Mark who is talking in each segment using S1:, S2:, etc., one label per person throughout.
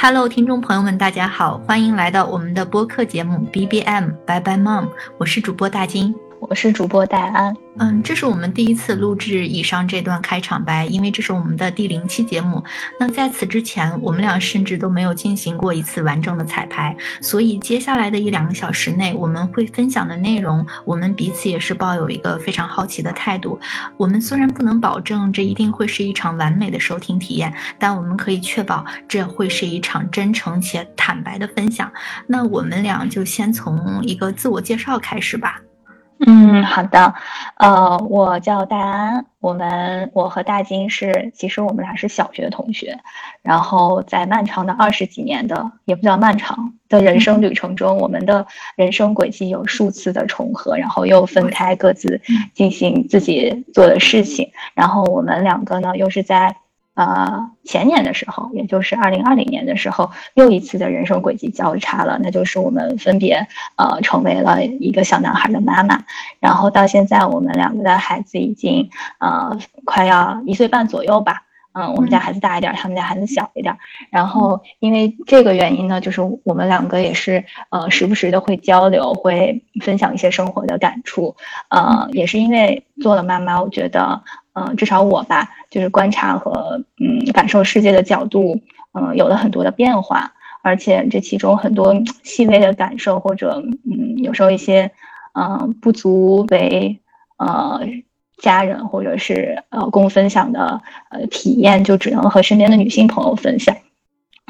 S1: Hello，听众朋友们，大家好，欢迎来到我们的播客节目 BBM Bye Bye Mom，我是主播大金。
S2: 我是主播戴安，
S1: 嗯，这是我们第一次录制以上这段开场白，因为这是我们的第零期节目。那在此之前，我们俩甚至都没有进行过一次完整的彩排，所以接下来的一两个小时内，我们会分享的内容，我们彼此也是抱有一个非常好奇的态度。我们虽然不能保证这一定会是一场完美的收听体验，但我们可以确保这会是一场真诚且坦白的分享。那我们俩就先从一个自我介绍开始吧。
S2: 嗯，好的，呃，我叫戴安，我们我和大金是，其实我们俩是小学同学，然后在漫长的二十几年的，也不叫漫长的人生旅程中，我们的人生轨迹有数次的重合，然后又分开各自进行自己做的事情，然后我们两个呢，又是在。呃，前年的时候，也就是二零二零年的时候，又一次的人生轨迹交叉了，那就是我们分别呃成为了一个小男孩的妈妈，然后到现在我们两个的孩子已经呃快要一岁半左右吧，嗯，我们家孩子大一点，他们家孩子小一点，然后因为这个原因呢，就是我们两个也是呃时不时的会交流，会分享一些生活的感触，呃，也是因为做了妈妈，我觉得。嗯，至少我吧，就是观察和嗯感受世界的角度，嗯，有了很多的变化，而且这其中很多细微的感受或者嗯，有时候一些嗯不足为呃家人或者是呃共分享的呃体验，就只能和身边的女性朋友分享。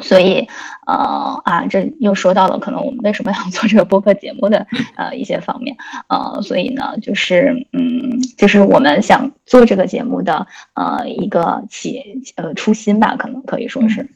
S2: 所以，呃啊，这又说到了可能我们为什么要做这个播客节目的呃一些方面，呃，所以呢，就是嗯，就是我们想做这个节目的呃一个起呃初心吧，可能可以说是。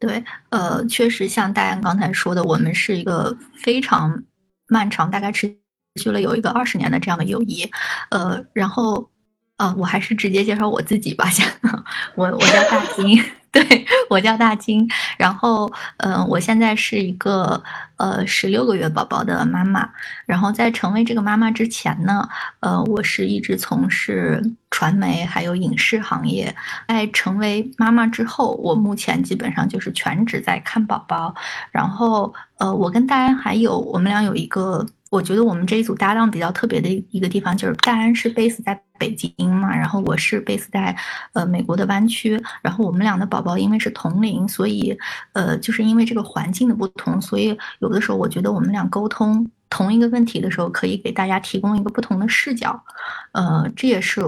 S1: 对，呃，确实像大安刚才说的，我们是一个非常漫长，大概持续了有一个二十年的这样的友谊，呃，然后，呃，我还是直接介绍我自己吧，先，我我叫大金。对我叫大金，然后，嗯，我现在是一个呃十六个月宝宝的妈妈。然后在成为这个妈妈之前呢，呃，我是一直从事传媒还有影视行业。在成为妈妈之后，我目前基本上就是全职在看宝宝。然后，呃，我跟大家还有我们俩有一个。我觉得我们这一组搭档比较特别的一个地方，就是戴安是 base 在北京嘛，然后我是 base 在呃美国的湾区，然后我们俩的宝宝因为是同龄，所以呃就是因为这个环境的不同，所以有的时候我觉得我们俩沟通同一个问题的时候，可以给大家提供一个不同的视角，呃，这也是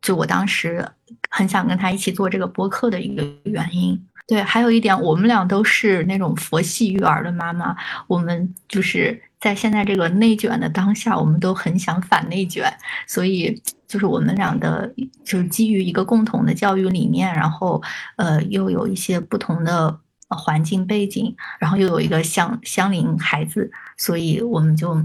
S1: 就我当时很想跟他一起做这个播客的一个原因。对，还有一点，我们俩都是那种佛系育儿的妈妈，我们就是。在现在这个内卷的当下，我们都很想反内卷，所以就是我们俩的，就是基于一个共同的教育理念，然后呃又有一些不同的环境背景，然后又有一个相相邻孩子，所以我们就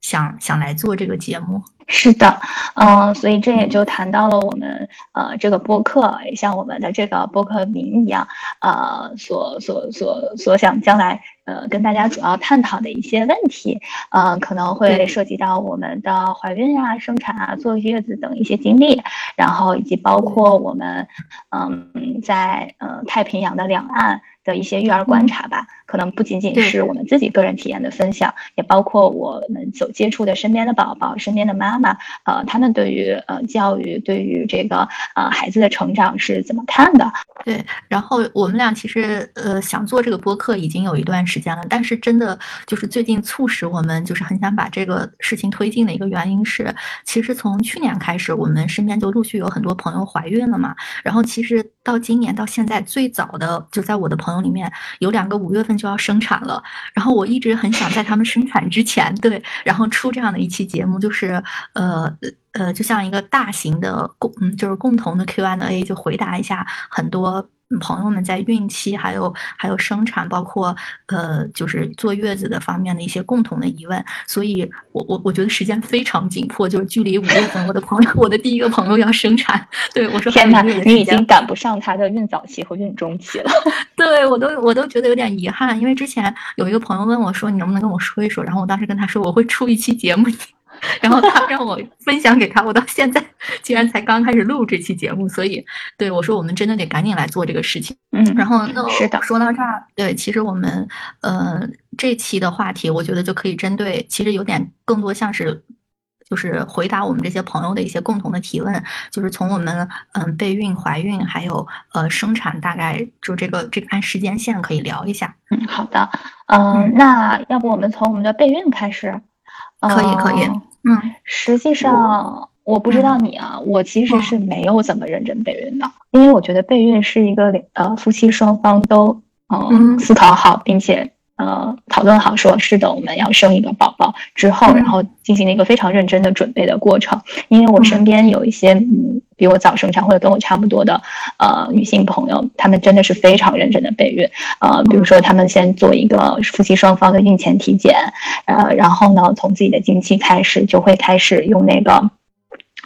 S1: 想想来做这个节目。
S2: 是的，嗯，所以这也就谈到了我们呃这个播客，也像我们的这个播客名一样，呃，所所所所想将来呃跟大家主要探讨的一些问题，呃，可能会涉及到我们的怀孕啊、生产啊、坐月子等一些经历，然后以及包括我们嗯在呃太平洋的两岸。的一些育儿观察吧，可能不仅仅是我们自己个人体验的分享，也包括我们所接触的身边的宝宝、身边的妈妈，呃，他们对于呃教育、对于这个呃孩子的成长是怎么看的？
S1: 对，然后我们俩其实呃想做这个播客已经有一段时间了，但是真的就是最近促使我们就是很想把这个事情推进的一个原因是，其实从去年开始，我们身边就陆续有很多朋友怀孕了嘛，然后其实到今年到现在最早的就在我的朋友。里面有两个五月份就要生产了，然后我一直很想在他们生产之前，对，然后出这样的一期节目，就是呃呃，就像一个大型的共，嗯，就是共同的 Q&A，就回答一下很多。朋友们在孕期还有还有生产，包括呃，就是坐月子的方面的一些共同的疑问，所以我我我觉得时间非常紧迫，就是距离五月份，我的朋友，我的第一个朋友要生产，对我说
S2: 天哪，你已经赶不上他的孕早期和孕中期了，
S1: 对我都我都觉得有点遗憾，因为之前有一个朋友问我说，你能不能跟我说一说，然后我当时跟他说我会出一期节目。然后他让我分享给他，我到现在竟然才刚开始录这期节目，所以对我说，我们真的得赶紧来做这个事情。
S2: 嗯，
S1: 然后那
S2: 是的，
S1: 说到这儿，对，其实我们呃这期的话题，我觉得就可以针对，其实有点更多像是。就是回答我们这些朋友的一些共同的提问，就是从我们嗯备孕、怀孕，还有呃生产，大概就这个这个按时间线可以聊一下。
S2: 嗯，好的，嗯，那要不我们从我们的备孕开始？
S1: 可以，可以。嗯，
S2: 实际上我不知道你啊，我其实是没有怎么认真备孕的，因为我觉得备孕是一个呃夫妻双方都嗯思考好，并且。呃，讨论好说是的，我们要生一个宝宝之后，然后进行了一个非常认真的准备的过程。因为我身边有一些嗯比我早生产或者跟我差不多的呃女性朋友，她们真的是非常认真的备孕。呃，比如说她们先做一个夫妻双方的孕前体检，呃，然后呢从自己的经期开始就会开始用那个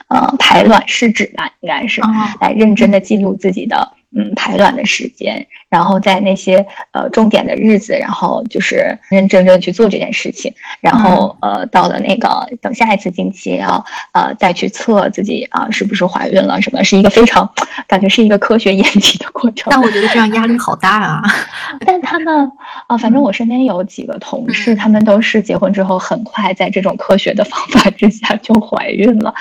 S2: 呃排卵试纸吧，应该是来认真的记录自己的。嗯，排卵的时间，然后在那些呃重点的日子，然后就是认认真真去做这件事情，然后呃到了那个等下一次经期，然后呃再去测自己啊是不是怀孕了，什么是一个非常感觉是一个科学 验体的过程。
S1: 但我觉得这样压力好大啊。
S2: 但他们啊，反正我身边有几个同事，他们都是结婚之后很快在这种科学的方法之下就怀孕了，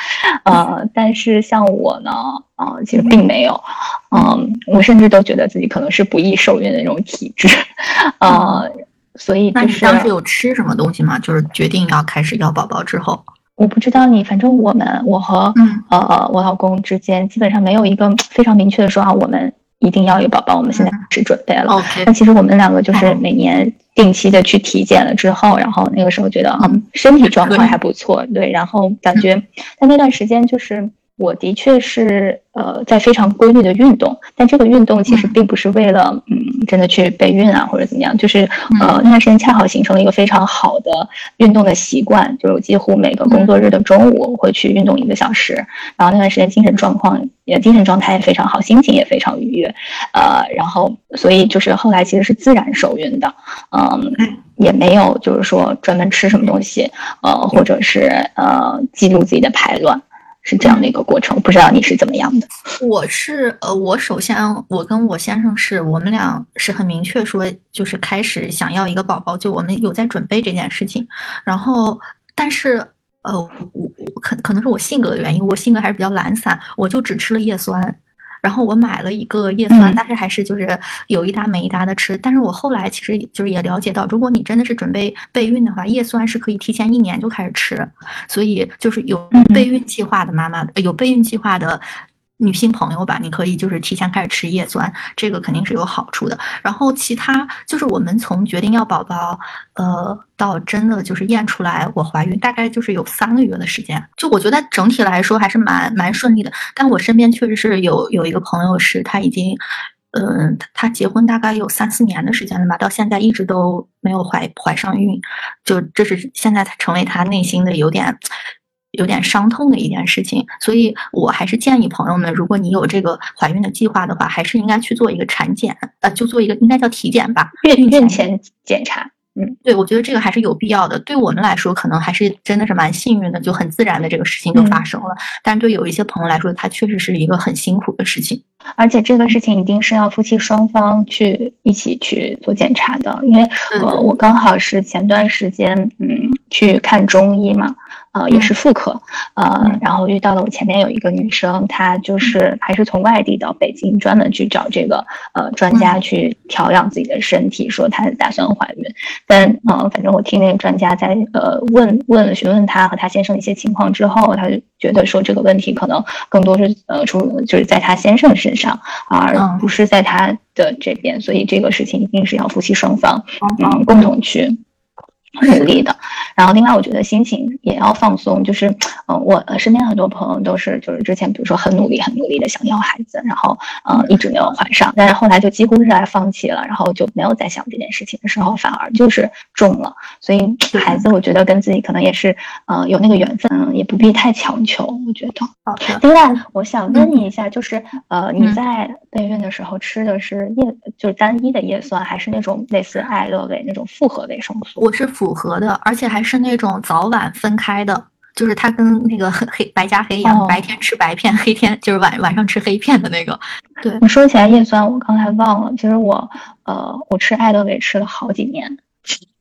S2: 呃，但是像我呢。啊，其实并没有，嗯，我甚至都觉得自己可能是不易受孕的那种体质，呃，所以
S1: 那是当时有吃什么东西吗？就是决定要开始要宝宝之后，
S2: 我不知道你，反正我们我和呃我老公之间基本上没有一个非常明确的说啊，我们一定要有宝宝，我们现在是准备了。那其实我们两个就是每年定期的去体检了之后，然后那个时候觉得嗯身体状况还不错，对，然后感觉在那段时间就是。我的确是呃在非常规律的运动，但这个运动其实并不是为了嗯真的去备孕啊或者怎么样，就是呃那段时间恰好形成了一个非常好的运动的习惯，就是几乎每个工作日的中午会去运动一个小时，然后那段时间精神状况也精神状态也非常好，心情也非常愉悦，呃然后所以就是后来其实是自然受孕的，嗯也没有就是说专门吃什么东西，呃或者是呃记录自己的排卵。是这样的一个过程，不知道你是怎么样的。
S1: 我是呃，我首先我跟我先生是我们俩是很明确说，就是开始想要一个宝宝，就我们有在准备这件事情。然后，但是呃，我我可可能是我性格的原因，我性格还是比较懒散，我就只吃了叶酸。然后我买了一个叶酸，但是还是就是有一搭没一搭的吃。但是我后来其实就是也了解到，如果你真的是准备备孕的话，叶酸是可以提前一年就开始吃。所以就是有备孕计划的妈妈，有备孕计划的。女性朋友吧，你可以就是提前开始吃叶酸，这个肯定是有好处的。然后其他就是我们从决定要宝宝，呃，到真的就是验出来我怀孕，大概就是有三个月的时间。就我觉得整体来说还是蛮蛮顺利的。但我身边确实是有有一个朋友是他已经，嗯，他结婚大概有三四年的时间了吧，到现在一直都没有怀怀上孕，就这是现在才成为他内心的有点。有点伤痛的一件事情，所以我还是建议朋友们，如果你有这个怀孕的计划的话，还是应该去做一个产检，呃，就做一个应该叫体检吧，
S2: 孕孕前检查。
S1: 嗯，对，我觉得这个还是有必要的。对我们来说，可能还是真的是蛮幸运的，就很自然的这个事情就发生了。但是对有一些朋友来说，它确实是一个很辛苦的事情。
S2: 而且这个事情一定是要夫妻双方去一起去做检查的，因为呃，我刚好是前段时间嗯去看中医嘛。呃，也是妇科，呃，然后遇到了我前面有一个女生，她就是还是从外地到北京，专门去找这个呃专家去调养自己的身体，说她打算怀孕。但呃，反正我听那个专家在呃问问询问她和她先生一些情况之后，她就觉得说这个问题可能更多是呃出就是在她先生身上，而不是在她的这边，所以这个事情一定是要夫妻双方嗯共同去。努力的，然后另外我觉得心情也要放松，就是，嗯，我身边很多朋友都是，就是之前比如说很努力、很努力的想要孩子，然后，嗯，一直没有怀上，但是后来就几乎是来放弃了，然后就没有再想这件事情的时候，反而就是中了。所以孩子，我觉得跟自己可能也是，呃，有那个缘分，也不必太强求。我觉得。
S1: 好的。
S2: 另外，我想问你一下，就是，呃，你在备孕的时候吃的是叶，就是单一的叶酸，还是那种类似艾乐维那种复合维生素？
S1: 我是。符合的，而且还是那种早晚分开的，就是它跟那个黑白加黑一样，白天吃白片，黑天就是晚晚上吃黑片的那个。对
S2: 你说起来叶酸，我刚才忘了，其实我呃，我吃爱德维吃了好几年，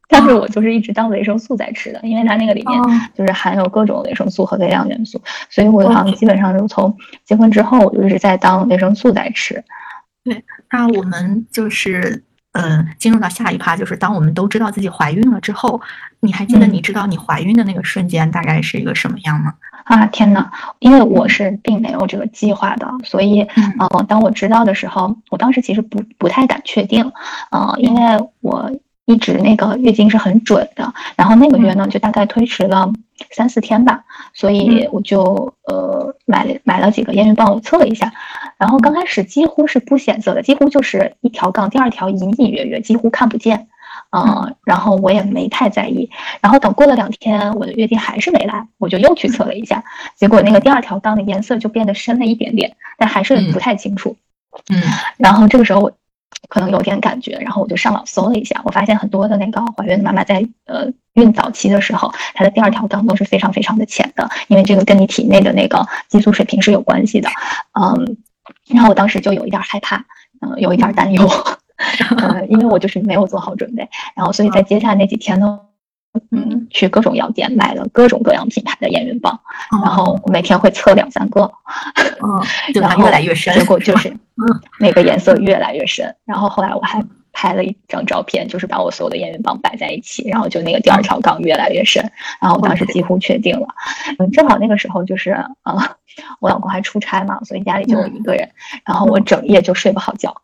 S2: 但是我就是一直当维生素在吃的，因为它那个里面就是含有各种维生素和微量元素，所以我好像基本上就从结婚之后我就一直在当维生素在吃。
S1: 对，那我们就是。嗯，进入到下一趴，就是当我们都知道自己怀孕了之后，你还记得你知道你怀孕的那个瞬间大概是一个什么样吗？
S2: 啊，天呐，因为我是并没有这个计划的，所以，嗯，当我知道的时候，我当时其实不不太敢确定，呃，因为我。一直那个月经是很准的，然后那个月呢就大概推迟了三四天吧，所以我就呃买了买了几个验孕棒，我测了一下，然后刚开始几乎是不显色的，几乎就是一条杠，第二条隐隐约约，几乎看不见，嗯，然后我也没太在意，然后等过了两天，我的月经还是没来，我就又去测了一下，结果那个第二条杠的颜色就变得深了一点点，但还是不太清楚，
S1: 嗯，
S2: 然后这个时候我。可能有点感觉，然后我就上网搜了一下，我发现很多的那个怀孕的妈妈在呃孕早期的时候，她的第二条杠都是非常非常的浅的，因为这个跟你体内的那个激素水平是有关系的，嗯，然后我当时就有一点害怕，嗯，有一点担忧，呃，因为我就是没有做好准备，然后所以在接下来那几天呢。嗯，去各种药店买了各种各样品牌的验孕棒，然后我每天会测两三个，
S1: 嗯，然后
S2: 越来越深，结果就是，嗯，那个颜色越来越深。然后后来我还拍了一张照片，就是把我所有的验孕棒摆在一起，然后就那个第二条杠越来越深。然后我当时几乎确定了，嗯，正好那个时候就是啊，我老公还出差嘛，所以家里就我一个人，然后我整夜就睡不好觉，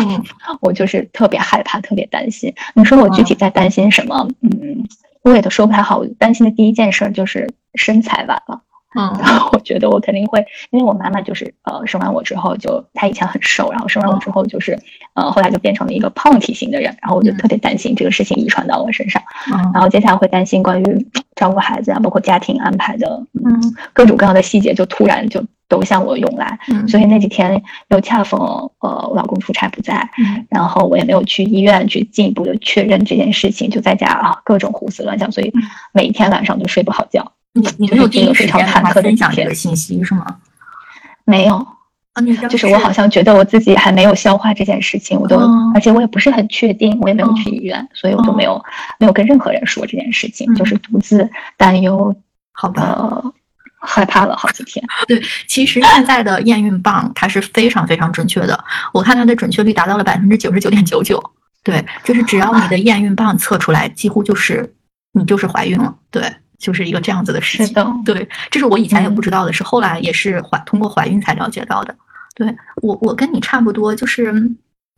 S2: 我就是特别害怕，特别担心。你说我具体在担心什么？嗯。我也都说不太好，我担心的第一件事就是身材完了。嗯，然后我觉得我肯定会，因为我妈妈就是呃生完我之后就她以前很瘦，然后生完我之后就是呃后来就变成了一个胖体型的人，然后我就特别担心这个事情遗传到我身上。嗯，然后接下来会担心关于照顾孩子啊，包括家庭安排的嗯各种各样的细节，就突然就都向我涌来。嗯，所以那几天又恰逢呃我老公出差不在，然后我也没有去医院去进一步的确认这件事情，就在家啊各种胡思乱想，所以每一天晚上都睡不好觉。
S1: 你你没有第一时间跟他分享这个信息是吗？
S2: 没有啊，就是我好像觉得我自己还没有消化这件事情，我都而且我也不是很确定，我也没有去医院，所以我就没有没有跟任何人说这件事情，就是独自担忧，
S1: 好的，
S2: 害怕了好几天。
S1: 对，其实现在的验孕棒它是非常非常准确的，我看它的准确率达到了百分之九十九点九九。对，就是只要你的验孕棒测出来，几乎就是你就是怀孕了。对。就是一个这样子的事情，对，这是我以前也不知道的，是后来也是怀通过怀孕才了解到的。对我，我跟你差不多，就是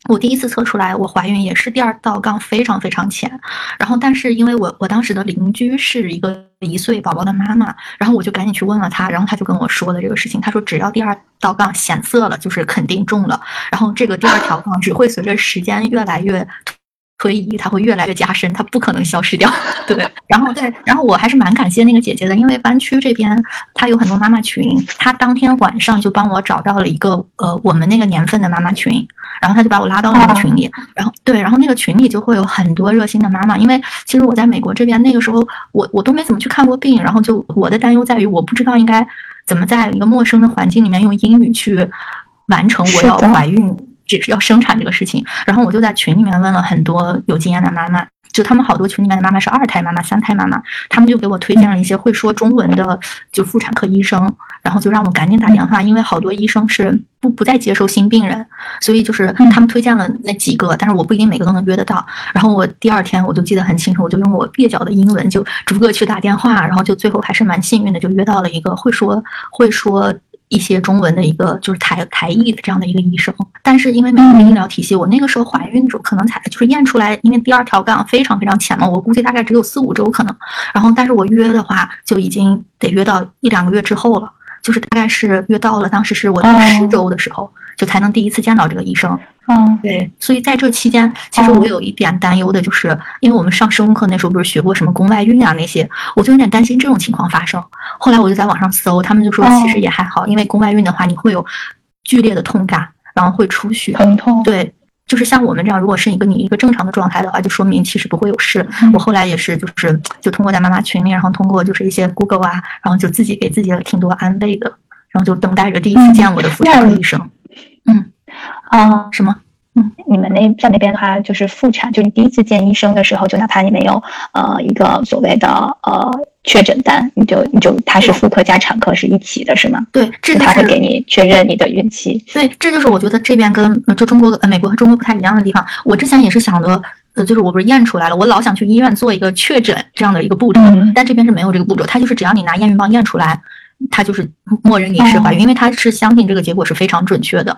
S1: 我第一次测出来我怀孕也是第二道杠非常非常浅，然后但是因为我我当时的邻居是一个一岁宝宝的妈妈，然后我就赶紧去问了她，然后她就跟我说了这个事情，她说只要第二道杠显色了，就是肯定中了，然后这个第二条杠只会随着时间越来越。推移，它会越来越加深，它不可能消失掉。对，然后对，然后我还是蛮感谢那个姐姐的，因为湾区这边她有很多妈妈群，她当天晚上就帮我找到了一个呃我们那个年份的妈妈群，然后她就把我拉到那个群里，然后对，然后那个群里就会有很多热心的妈妈，因为其实我在美国这边那个时候我我都没怎么去看过病，然后就我的担忧在于我不知道应该怎么在一个陌生的环境里面用英语去完成我要怀孕。只是要生产这个事情，然后我就在群里面问了很多有经验的妈妈，就他们好多群里面的妈妈是二胎妈妈、三胎妈妈，他们就给我推荐了一些会说中文的就妇产科医生，然后就让我赶紧打电话，因为好多医生是不不再接受新病人，所以就是他们推荐了那几个，但是我不一定每个都能约得到。然后我第二天我就记得很清楚，我就用我蹩脚的英文就逐个去打电话，然后就最后还是蛮幸运的，就约到了一个会说会说。一些中文的一个就是台台译的这样的一个医生，但是因为美国的医疗体系，我那个时候怀孕的时候可能才就是验出来，因为第二条杠非常非常浅嘛，我估计大概只有四五周可能。然后，但是我约的话就已经得约到一两个月之后了，就是大概是约到了当时是我第十周的时候，就才能第一次见到这个医生。
S2: 嗯，
S1: 对，所以在这期间，其实我有一点担忧的，就是因为我们上生物课那时候不是学过什么宫外孕啊那些，我就有点担心这种情况发生。后来我就在网上搜，他们就说其实也还好，因为宫外孕的话你会有剧烈的痛感，然后会出血，
S2: 疼痛。
S1: 对，就是像我们这样，如果是一个你一个正常的状态的话，就说明其实不会有事。我后来也是，就是就通过在妈妈群里，然后通过就是一些 Google 啊，然后就自己给自己了挺多安慰的，然后就等待着第一次见我的妇产科医生。嗯，
S2: 啊，
S1: 什么？
S2: 嗯，你们那在那边的话，就是妇产，就你第一次见医生的时候，就哪怕你没有呃一个所谓的呃确诊单，你就你就他是妇科加产科是一起的，是吗？
S1: 对，这
S2: 他会给你确认你的孕期。
S1: 对，这就是我觉得这边跟就中国呃美国和中国不太一样的地方。我之前也是想的，呃，就是我不是验出来了，我老想去医院做一个确诊这样的一个步骤，但这边是没有这个步骤，他就是只要你拿验孕棒验出来，他就是默认你是怀孕，因为他是相信这个结果是非常准确的。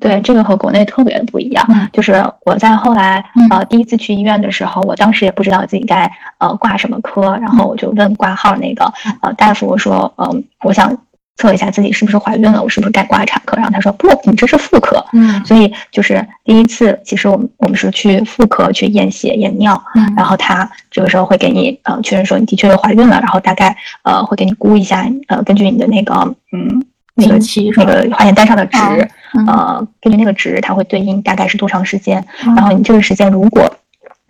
S2: 对，这个和国内特别的不一样。就是我在后来呃第一次去医院的时候，我当时也不知道自己该呃挂什么科，然后我就问挂号那个呃大夫，我说嗯，我想测一下自己是不是怀孕了，我是不是该挂产科？然后他说不，你这是妇科。
S1: 嗯，
S2: 所以就是第一次，其实我们我们是去妇科去验血验尿，然后他这个时候会给你呃确认说你的确是怀孕了，然后大概呃会给你估一下呃根据你的那个嗯。那个期那个化验单上的值，呃，根据那个值，它会对应大概是多长时间。然后你这个时间如果，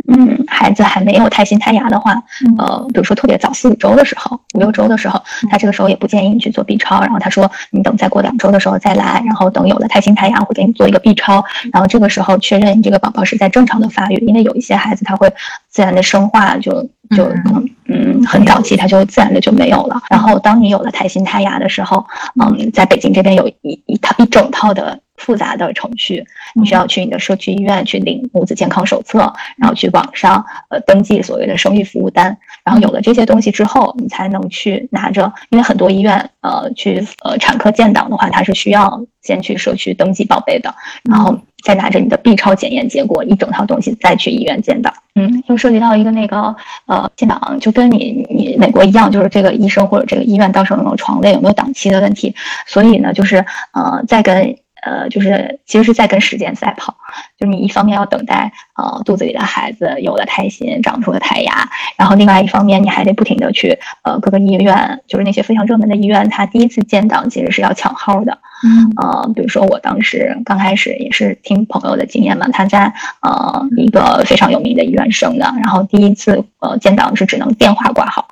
S2: 嗯，孩子还没有胎心胎芽的话，呃，比如说特别早四五周的时候，五六周的时候，他这个时候也不建议你去做 B 超。然后他说，你等再过两周的时候再来，然后等有了胎心胎芽，会给你做一个 B 超。然后这个时候确认你这个宝宝是在正常的发育，因为有一些孩子他会自然的生化就。就嗯嗯很早期，他就自然的就没有了。然后当你有了胎心胎芽的时候，嗯，在北京这边有一一套一整套的复杂的程序，你需要去你的社区医院去领母子健康手册，然后去网上呃登记所谓的生育服务单。然后有了这些东西之后，你才能去拿着，因为很多医院呃去呃产科建档的话，它是需要先去社区登记报备的，然后。再拿着你的 B 超检验结果一整套东西再去医院建档，嗯，又涉及到一个那个呃建档，就跟你你美国一样，就是这个医生或者这个医院到时候有没有床位有没有档期的问题，所以呢，就是呃在跟呃就是其实是在跟时间赛跑，就是你一方面要等待呃肚子里的孩子有了胎心长出了胎芽，然后另外一方面你还得不停的去呃各个医院，就是那些非常热门的医院，他第一次建档其实是要抢号的。
S1: 嗯，
S2: 呃，比如说我当时刚开始也是听朋友的经验嘛，他在呃一个非常有名的医院生的，然后第一次呃建档是只能电话挂号，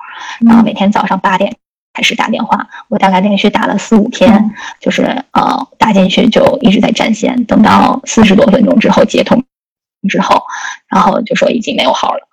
S2: 然后每天早上八点开始打电话，我大概连续打了四五天，就是呃打进去就一直在占线，等到四十多分钟之后接通之后，然后就说已经没有号了。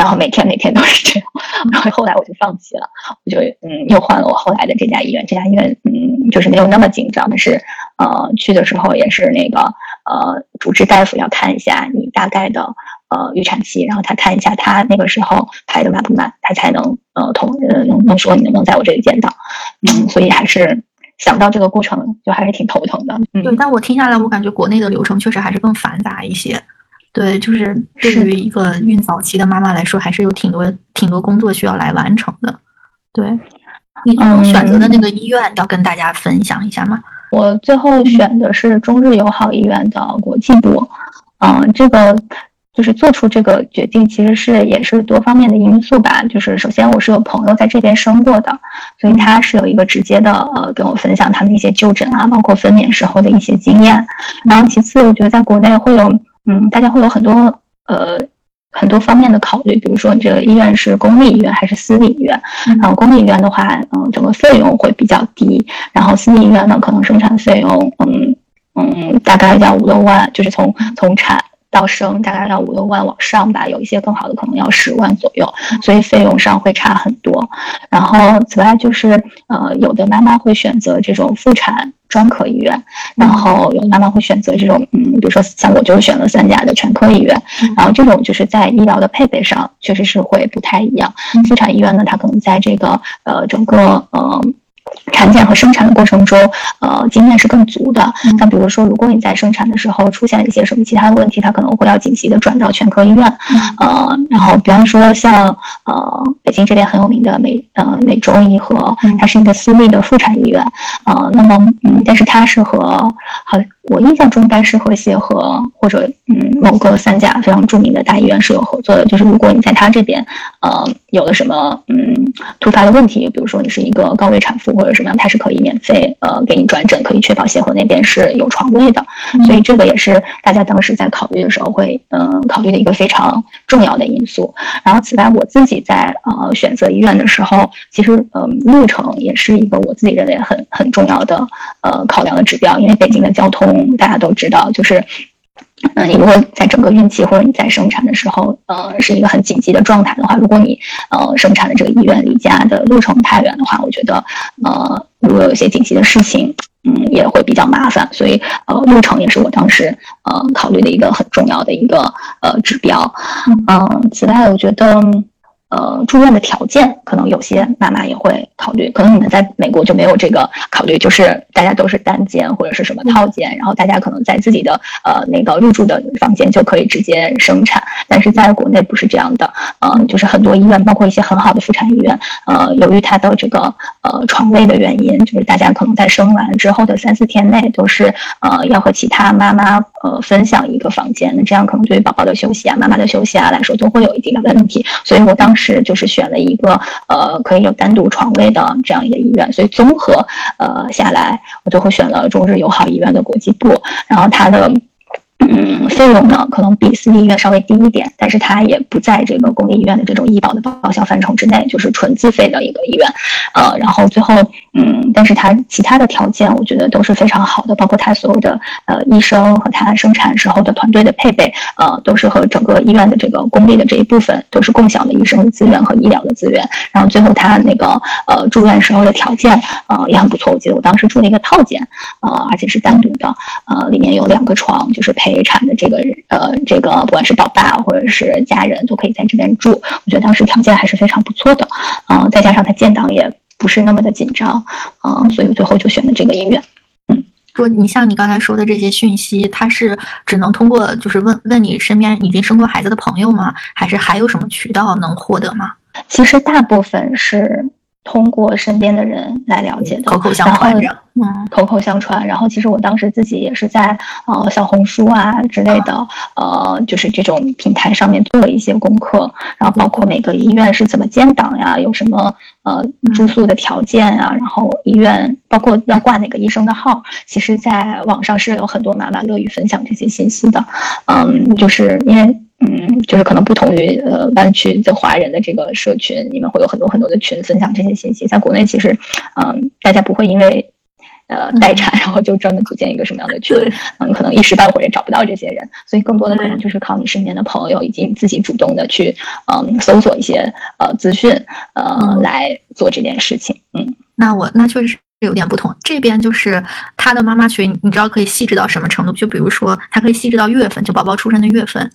S2: 然后每天每天都是这样，然后后来我就放弃了，我就嗯又换了我后来的这家医院，这家医院嗯就是没有那么紧张，但是呃去的时候也是那个呃主治大夫要看一下你大概的呃预产期，然后他看一下他那个时候排的慢不慢，他才能呃同呃能能说你能不能在我这里见到，嗯，所以还是想到这个过程就还是挺头疼的。
S1: 对，但我听下来，我感觉国内的流程确实还是更繁杂一些。对，就是对于一个孕早期的妈妈来说，还是有挺多挺多工作需要来完成的。对，你选择的那个医院要跟大家分享一下吗？
S2: 我最后选的是中日友好医院的国际部。嗯，这个就是做出这个决定，其实是也是多方面的因素吧。就是首先我是有朋友在这边生过的，所以他是有一个直接的呃跟我分享他们一些就诊啊，包括分娩时候的一些经验。然后其次，我觉得在国内会有。嗯，大家会有很多呃很多方面的考虑，比如说你这个医院是公立医院还是私立医院？然后公立医院的话，嗯，整个费用会比较低，然后私立医院呢，可能生产费用，嗯嗯，大概要五六万，就是从从产。到生大概到五六万往上吧，有一些更好的可能要十万左右，所以费用上会差很多。然后此外就是呃，有的妈妈会选择这种妇产专科医院，然后有的妈妈会选择这种嗯，比如说像我就是选了三甲的全科医院，然后这种就是在医疗的配备上确实是会不太一样。妇产医院呢，它可能在这个呃整个呃。产检和生产的过程中，呃，经验是更足的。那比如说，如果你在生产的时候出现了一些什么其他的问题，他可能会要紧急的转到全科医院。呃，然后比方说像呃北京这边很有名的美呃美中医和，它是一个私立的妇产医院。呃，那么嗯，但是它是和和我印象中，应该是和协和或者嗯某个三甲非常著名的大医院是有合作的。就是如果你在他这边，呃，有了什么嗯突发的问题，比如说你是一个高危产妇或者什么样，他是可以免费呃给你转诊，可以确保协和那边是有床位的。所以这个也是大家当时在考虑的时候会嗯考虑的一个非常重要的因素。然后此外，我自己在呃选择医院的时候，其实嗯路程也是一个我自己认为很很重要的呃考量的指标，因为北京的交通大家都知道，就是，嗯，你如果在整个孕期或者你在生产的时候，呃，是一个很紧急的状态的话，如果你呃生产的这个医院离家的路程太远的话，我觉得，呃，如果有些紧急的事情，嗯，也会比较麻烦，所以呃，路程也是我当时呃考虑的一个很重要的一个呃指标。嗯，此外，我觉得。呃，住院的条件可能有些妈妈也会考虑，可能你们在美国就没有这个考虑，就是大家都是单间或者是什么套间，然后大家可能在自己的呃那个入住的房间就可以直接生产，但是在国内不是这样的，嗯，就是很多医院，包括一些很好的妇产医院，呃，由于它的这个呃床位的原因，就是大家可能在生完之后的三四天内都是呃要和其他妈妈呃分享一个房间，那这样可能对于宝宝的休息啊、妈妈的休息啊来说都会有一定的问题，所以我当时。是，就是选了一个呃可以有单独床位的这样一个医院，所以综合呃下来，我最后选了中日友好医院的国际部，然后它的。嗯，费用呢可能比私立医院稍微低一点，但是它也不在这个公立医院的这种医保的报销范畴之内，就是纯自费的一个医院。呃，然后最后，嗯，但是它其他的条件我觉得都是非常好的，包括它所有的呃医生和它生产时候的团队的配备，呃，都是和整个医院的这个公立的这一部分都是共享的医生的资源和医疗的资源。然后最后它那个呃住院时候的条件呃也很不错，我记得我当时住了一个套间，呃，而且是单独的，呃，里面有两个床，就是陪。陪产的这个呃，这个不管是宝爸或者是家人，都可以在这边住。我觉得当时条件还是非常不错的，嗯，再加上他建档也不是那么的紧张，嗯，所以最后就选的这个医院。
S1: 嗯，说你像你刚才说的这些讯息，它是只能通过就是问问你身边已经生过孩子的朋友吗？还是还有什么渠道能获得吗？
S2: 其实大部分是。通过身边的人来了解的，
S1: 口口相传，
S2: 嗯，口口相传。然后其实我当时自己也是在呃小红书啊之类的，呃，就是这种平台上面做了一些功课。然后包括每个医院是怎么建档呀，有什么呃住宿的条件啊，然后医院包括要挂哪个医生的号，其实在网上是有很多妈妈乐于分享这些信息的。嗯，就是因为。嗯，就是可能不同于呃湾区的华人的这个社群，你们会有很多很多的群分享这些信息。在国内，其实嗯，大家不会因为呃待产，然后就专门组建一个什么样的群，嗯，可能一时半会儿也找不到这些人，所以更多的可能就是靠你身边的朋友以及你自己主动的去嗯搜索一些呃资讯呃来做这件事情。嗯，
S1: 那我那确实是有点不同，这边就是他的妈妈群，你知道可以细致到什么程度？就比如说，他可以细致到月份，就宝宝出生的月份。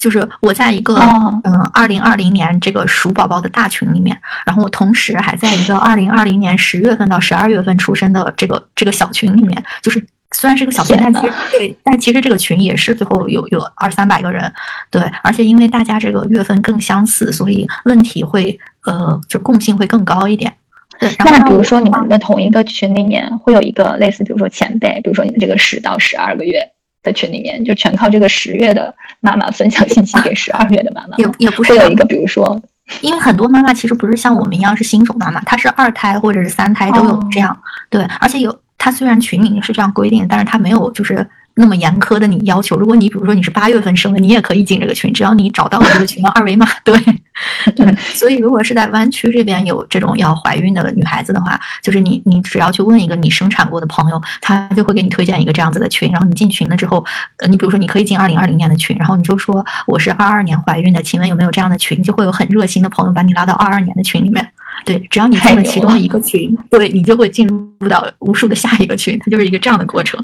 S1: 就是我在一个嗯二零二零年这个鼠宝宝的大群里面，然后我同时还在一个二零二零年十月份到十二月份出生的这个这个小群里面。就是虽然是个小群，但其实对，但其实这个群也是最后有有二三百个人，对，而且因为大家这个月份更相似，所以问题会呃就共性会更高一点。对，
S2: 那比如说你们的同一个群里面会有一个类似，比如说前辈，比如说你们这个十到十二个月。的群里面就全靠这个十月的妈妈分享信息给十二月的妈妈，
S1: 也也不是
S2: 有一个，比如说，
S1: 因为很多妈妈其实不是像我们一样是新手妈妈，她是二胎或者是三胎都有这样，对，而且有她虽然群里面是这样规定，但是她没有就是。那么严苛的你要求，如果你比如说你是八月份生的，你也可以进这个群，只要你找到了这个群的二维码。对，对。所以如果是在湾区这边有这种要怀孕的女孩子的话，就是你你只要去问一个你生产过的朋友，他就会给你推荐一个这样子的群。然后你进群了之后，呃，你比如说你可以进二零二零年的群，然后你就说我是二二年怀孕的，请问有没有这样的群？就会有很热心的朋友把你拉到二二年的群里面。对，只要你进了其中的一个群，对你就会进入到无数的下一个群，它就是一个这样的过程。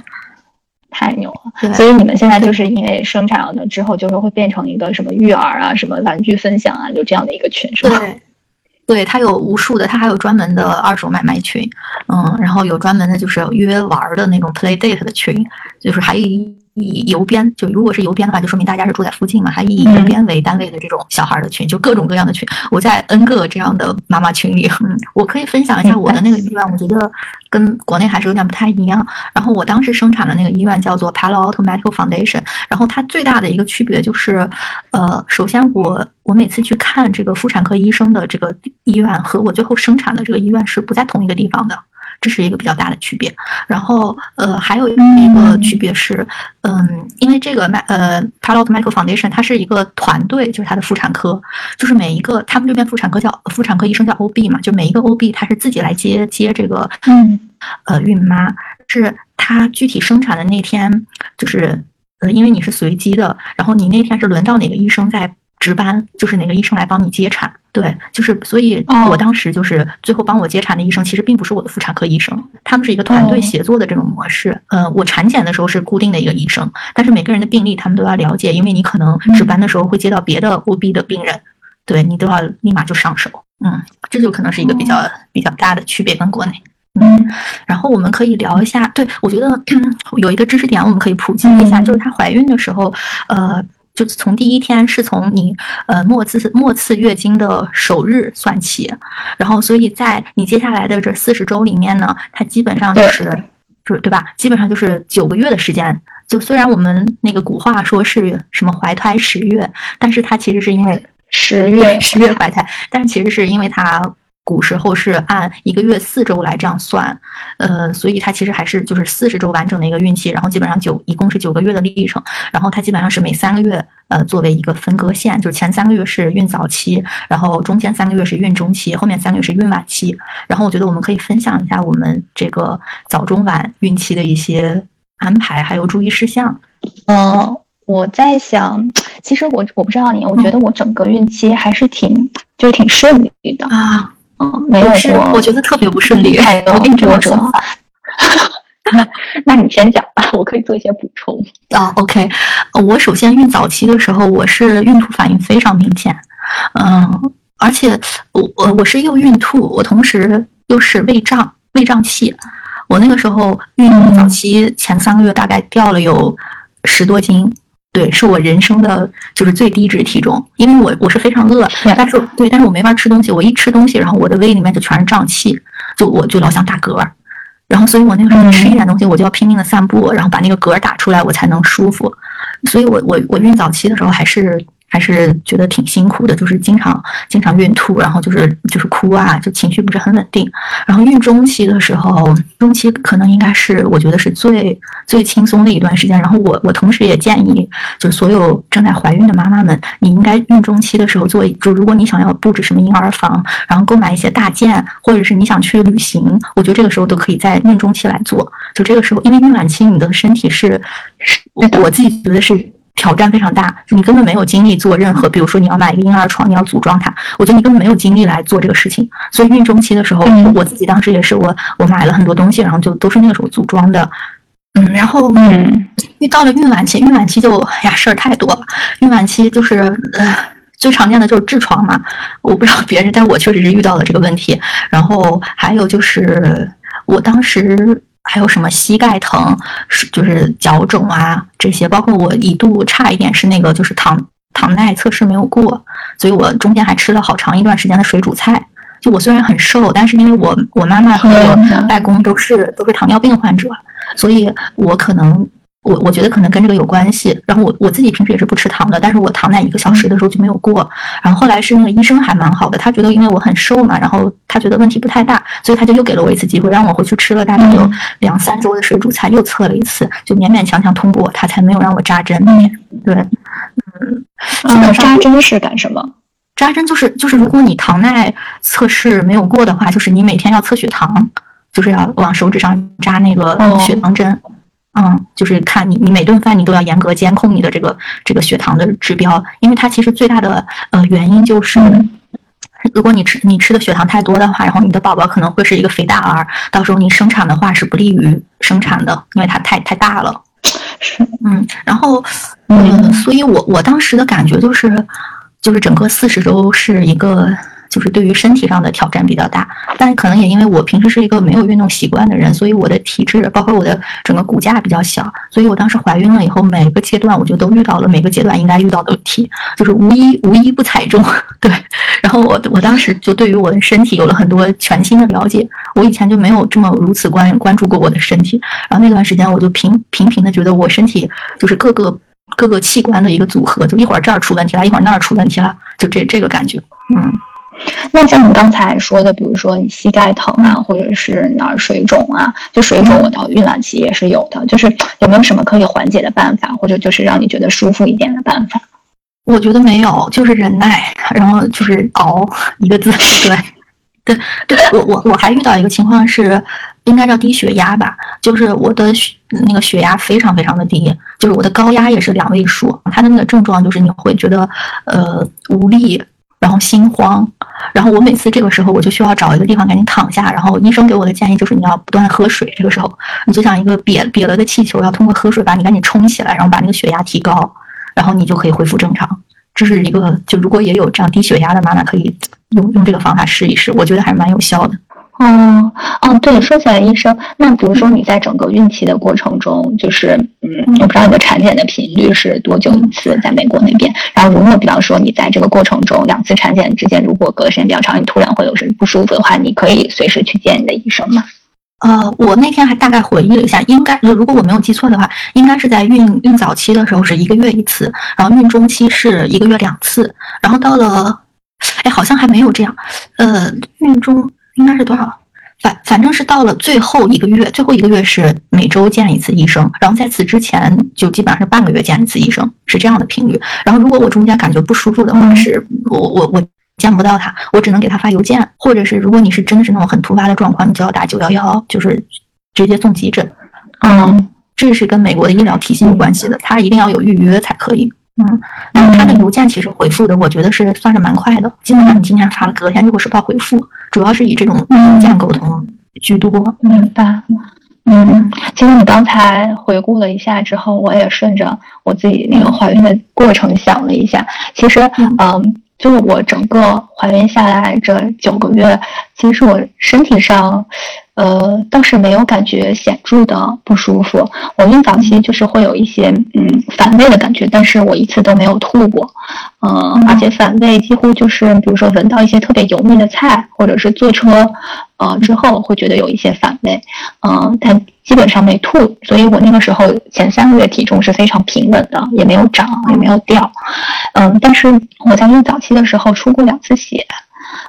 S2: 太牛了，所以你们现在就是因为生产了之后，就是会变成一个什么育儿啊、什么玩具分享啊，就这样的一个群，是吧？
S1: 对，对，它有无数的，它还有专门的二手买卖群，嗯，然后有专门的就是约玩的那种 play date 的群，就是还有一以邮编，就如果是邮编的话，就说明大家是住在附近嘛，还以邮编为单位的这种小孩的群，就各种各样的群。我在 N 个这样的妈妈群里，嗯，我可以分享一下我的那个医院，我觉得跟国内还是有点不太一样。然后我当时生产的那个医院叫做 Palo Alto Medical Foundation，然后它最大的一个区别就是，呃，首先我我每次去看这个妇产科医生的这个医院和我最后生产的这个医院是不在同一个地方的。这是一个比较大的区别，然后呃，还有一个区别是，嗯，因为这个麦呃 p a l o t Medical Foundation 它是一个团队，就是它的妇产科，就是每一个他们这边妇产科叫妇产科医生叫 OB 嘛，就每一个 OB 他是自己来接接这个，嗯，呃，孕妈。是他具体生产的那天，就是呃，因为你是随机的，然后你那天是轮到哪个医生在。值班就是哪个医生来帮你接产，对，就是所以我当时就是最后帮我接产的医生，其实并不是我的妇产科医生，他们是一个团队协作的这种模式。呃，我产检的时候是固定的一个医生，但是每个人的病例他们都要了解，因为你可能值班的时候会接到别的 OB 的病人，对你都要立马就上手。嗯，这就可能是一个比较比较大的区别跟国内。嗯，然后我们可以聊一下，对我觉得 有一个知识点我们可以普及一下，就是她怀孕的时候，呃。就从第一天是从你呃末次末次月经的首日算起，然后所以在你接下来的这四十周里面呢，它基本上就是就是对吧？基本上就是九个月的时间。就虽然我们那个古话说是什么怀胎十月，但是它其实是因为
S2: 十月
S1: 十月怀胎，但是其实是因为它。古时候是按一个月四周来这样算，呃，所以它其实还是就是四十周完整的一个孕期，然后基本上九一共是九个月的历程，然后它基本上是每三个月呃作为一个分割线，就是前三个月是孕早期，然后中间三个月是孕中期，后面三个月是孕晚期。然后我觉得我们可以分享一下我们这个早中晚孕期的一些安排还有注意事项。
S2: 嗯，我在想，其实我我不知道你，我觉得我整个孕期还是挺就是挺顺利的
S1: 啊。
S2: 嗯，没有是，
S1: 我觉得特别不顺利，
S2: 太多波折。那你先讲吧，我可以做一些补充。
S1: 啊，OK，我首先孕早期的时候，我是孕吐反应非常明显，嗯，而且我我我是又孕吐，我同时又是胃胀，胃胀气。我那个时候孕早期前三个月大概掉了有十多斤。对，是我人生的就是最低值体重，因为我我是非常饿，但是对，但是我没法吃东西，我一吃东西，然后我的胃里面就全是胀气，就我就老想打嗝，然后所以我那个时候吃一点东西，我就要拼命的散步，然后把那个嗝打出来，我才能舒服，所以我我我孕早期的时候还是。还是觉得挺辛苦的，就是经常经常孕吐，然后就是就是哭啊，就情绪不是很稳定。然后孕中期的时候，中期可能应该是我觉得是最最轻松的一段时间。然后我我同时也建议，就是所有正在怀孕的妈妈们，你应该孕中期的时候做，就如果你想要布置什么婴儿房，然后购买一些大件，或者是你想去旅行，我觉得这个时候都可以在孕中期来做。就这个时候，因为孕晚期你的身体是是，我自己觉得是。挑战非常大，你根本没有精力做任何，比如说你要买一个婴儿床，你要组装它，我觉得你根本没有精力来做这个事情。所以孕中期的时候，我自己当时也是我我买了很多东西，然后就都是那个时候组装的。嗯，然后嗯，遇到了孕晚期，孕晚期就呀事儿太多了。孕晚期就是呃最常见的就是痔疮嘛，我不知道别人，但我确实是遇到了这个问题。然后还有就是我当时。还有什么膝盖疼，是就是脚肿啊这些，包括我一度差一点是那个就是糖糖耐测试没有过，所以我中间还吃了好长一段时间的水煮菜。就我虽然很瘦，但是因为我我妈妈和我外公都是都是糖尿病患者，所以我可能。我我觉得可能跟这个有关系，然后我我自己平时也是不吃糖的，但是我糖耐一个小时的时候就没有过，然后后来是那个医生还蛮好的，他觉得因为我很瘦嘛，然后他觉得问题不太大，所以他就又给了我一次机会，让我回去吃了大概有两三周的水煮菜，又测了一次，就勉勉强强通过，他才没有让我扎针。对，嗯，
S2: 扎针是干什么？
S1: 扎针就是就是如果你糖耐测试没有过的话，就是你每天要测血糖，就是要往手指上扎那个血糖针。嗯，就是看你，你每顿饭你都要严格监控你的这个这个血糖的指标，因为它其实最大的呃原因就是，如果你吃你吃的血糖太多的话，然后你的宝宝可能会是一个肥大儿，到时候你生产的话是不利于生产的，因为它太太大了。是，嗯，然后嗯，所以我我当时的感觉就是，就是整个四十周是一个。就是对于身体上的挑战比较大。但可能也因为我平时是一个没有运动习惯的人，所以我的体质包括我的整个骨架比较小，所以我当时怀孕了以后，每个阶段我就都遇到了每个阶段应该遇到的问题，就是无一无一不踩中。对，然后我我当时就对于我的身体有了很多全新的了解，我以前就没有这么如此关关注过我的身体。然后那段时间我就频频频的觉得我身体就是各个。各个器官的一个组合，就一会儿这儿出问题了，一会儿那儿出问题了，就这这个感觉。嗯，
S2: 那像你刚才说的，比如说你膝盖疼啊，或者是哪儿水肿啊，就水肿，我到孕晚期也是有的。就是有没有什么可以缓解的办法，或者就是让你觉得舒服一点的办法？
S1: 我觉得没有，就是忍耐，然后就是熬一个字。对，对，对我我我还遇到一个情况是。应该叫低血压吧，就是我的血那个血压非常非常的低，就是我的高压也是两位数。它的那个症状就是你会觉得呃无力，然后心慌，然后我每次这个时候我就需要找一个地方赶紧躺下，然后医生给我的建议就是你要不断喝水，这个时候你就像一个瘪瘪了的气球，要通过喝水把你赶紧冲起来，然后把那个血压提高，然后你就可以恢复正常。这是一个就如果也有这样低血压的妈妈可以用用这个方法试一试，我觉得还是蛮有效的。
S2: 哦哦，对，说起来，医生，那比如说你在整个孕期的过程中，就是嗯，我不知道你的产检的频率是多久一次，在美国那边。然后，如果比方说你在这个过程中两次产检之间，如果隔的时间比较长，你突然会有什么不舒服的话，你可以随时去见你的医生吗？
S1: 呃，我那天还大概回忆了一下，应该如果我没有记错的话，应该是在孕孕早期的时候是一个月一次，然后孕中期是一个月两次，然后到了，哎，好像还没有这样，呃，孕中。应该是多少？反反正是到了最后一个月，最后一个月是每周见一次医生，然后在此之前就基本上是半个月见一次医生，是这样的频率。然后如果我中间感觉不舒服的话，是我我我见不到他，我只能给他发邮件，或者是如果你是真的是那种很突发的状况，你就要打九幺幺，就是直接送急诊。嗯，这是跟美国的医疗体系有关系的，他一定要有预约才可以。嗯，那他的邮件其实回复的，我觉得是算是蛮快的，基本上你今天发了，隔天就会收到回复。主要是以这种邮件沟通居多。
S2: 明白。嗯，其实你刚才回顾了一下之后，我也顺着我自己那个怀孕的过程想了一下，其实，嗯，就是我整个怀孕下来这九个月，其实我身体上。呃，倒是没有感觉显著的不舒服。我孕早期就是会有一些嗯反胃的感觉，但是我一次都没有吐过。嗯，而且反胃几乎就是比如说闻到一些特别油腻的菜，或者是坐车，呃之后会觉得有一些反胃。嗯，但基本上没吐，所以我那个时候前三个月体重是非常平稳的，也没有涨，也没有掉。嗯，但是我在孕早期的时候出过两次血。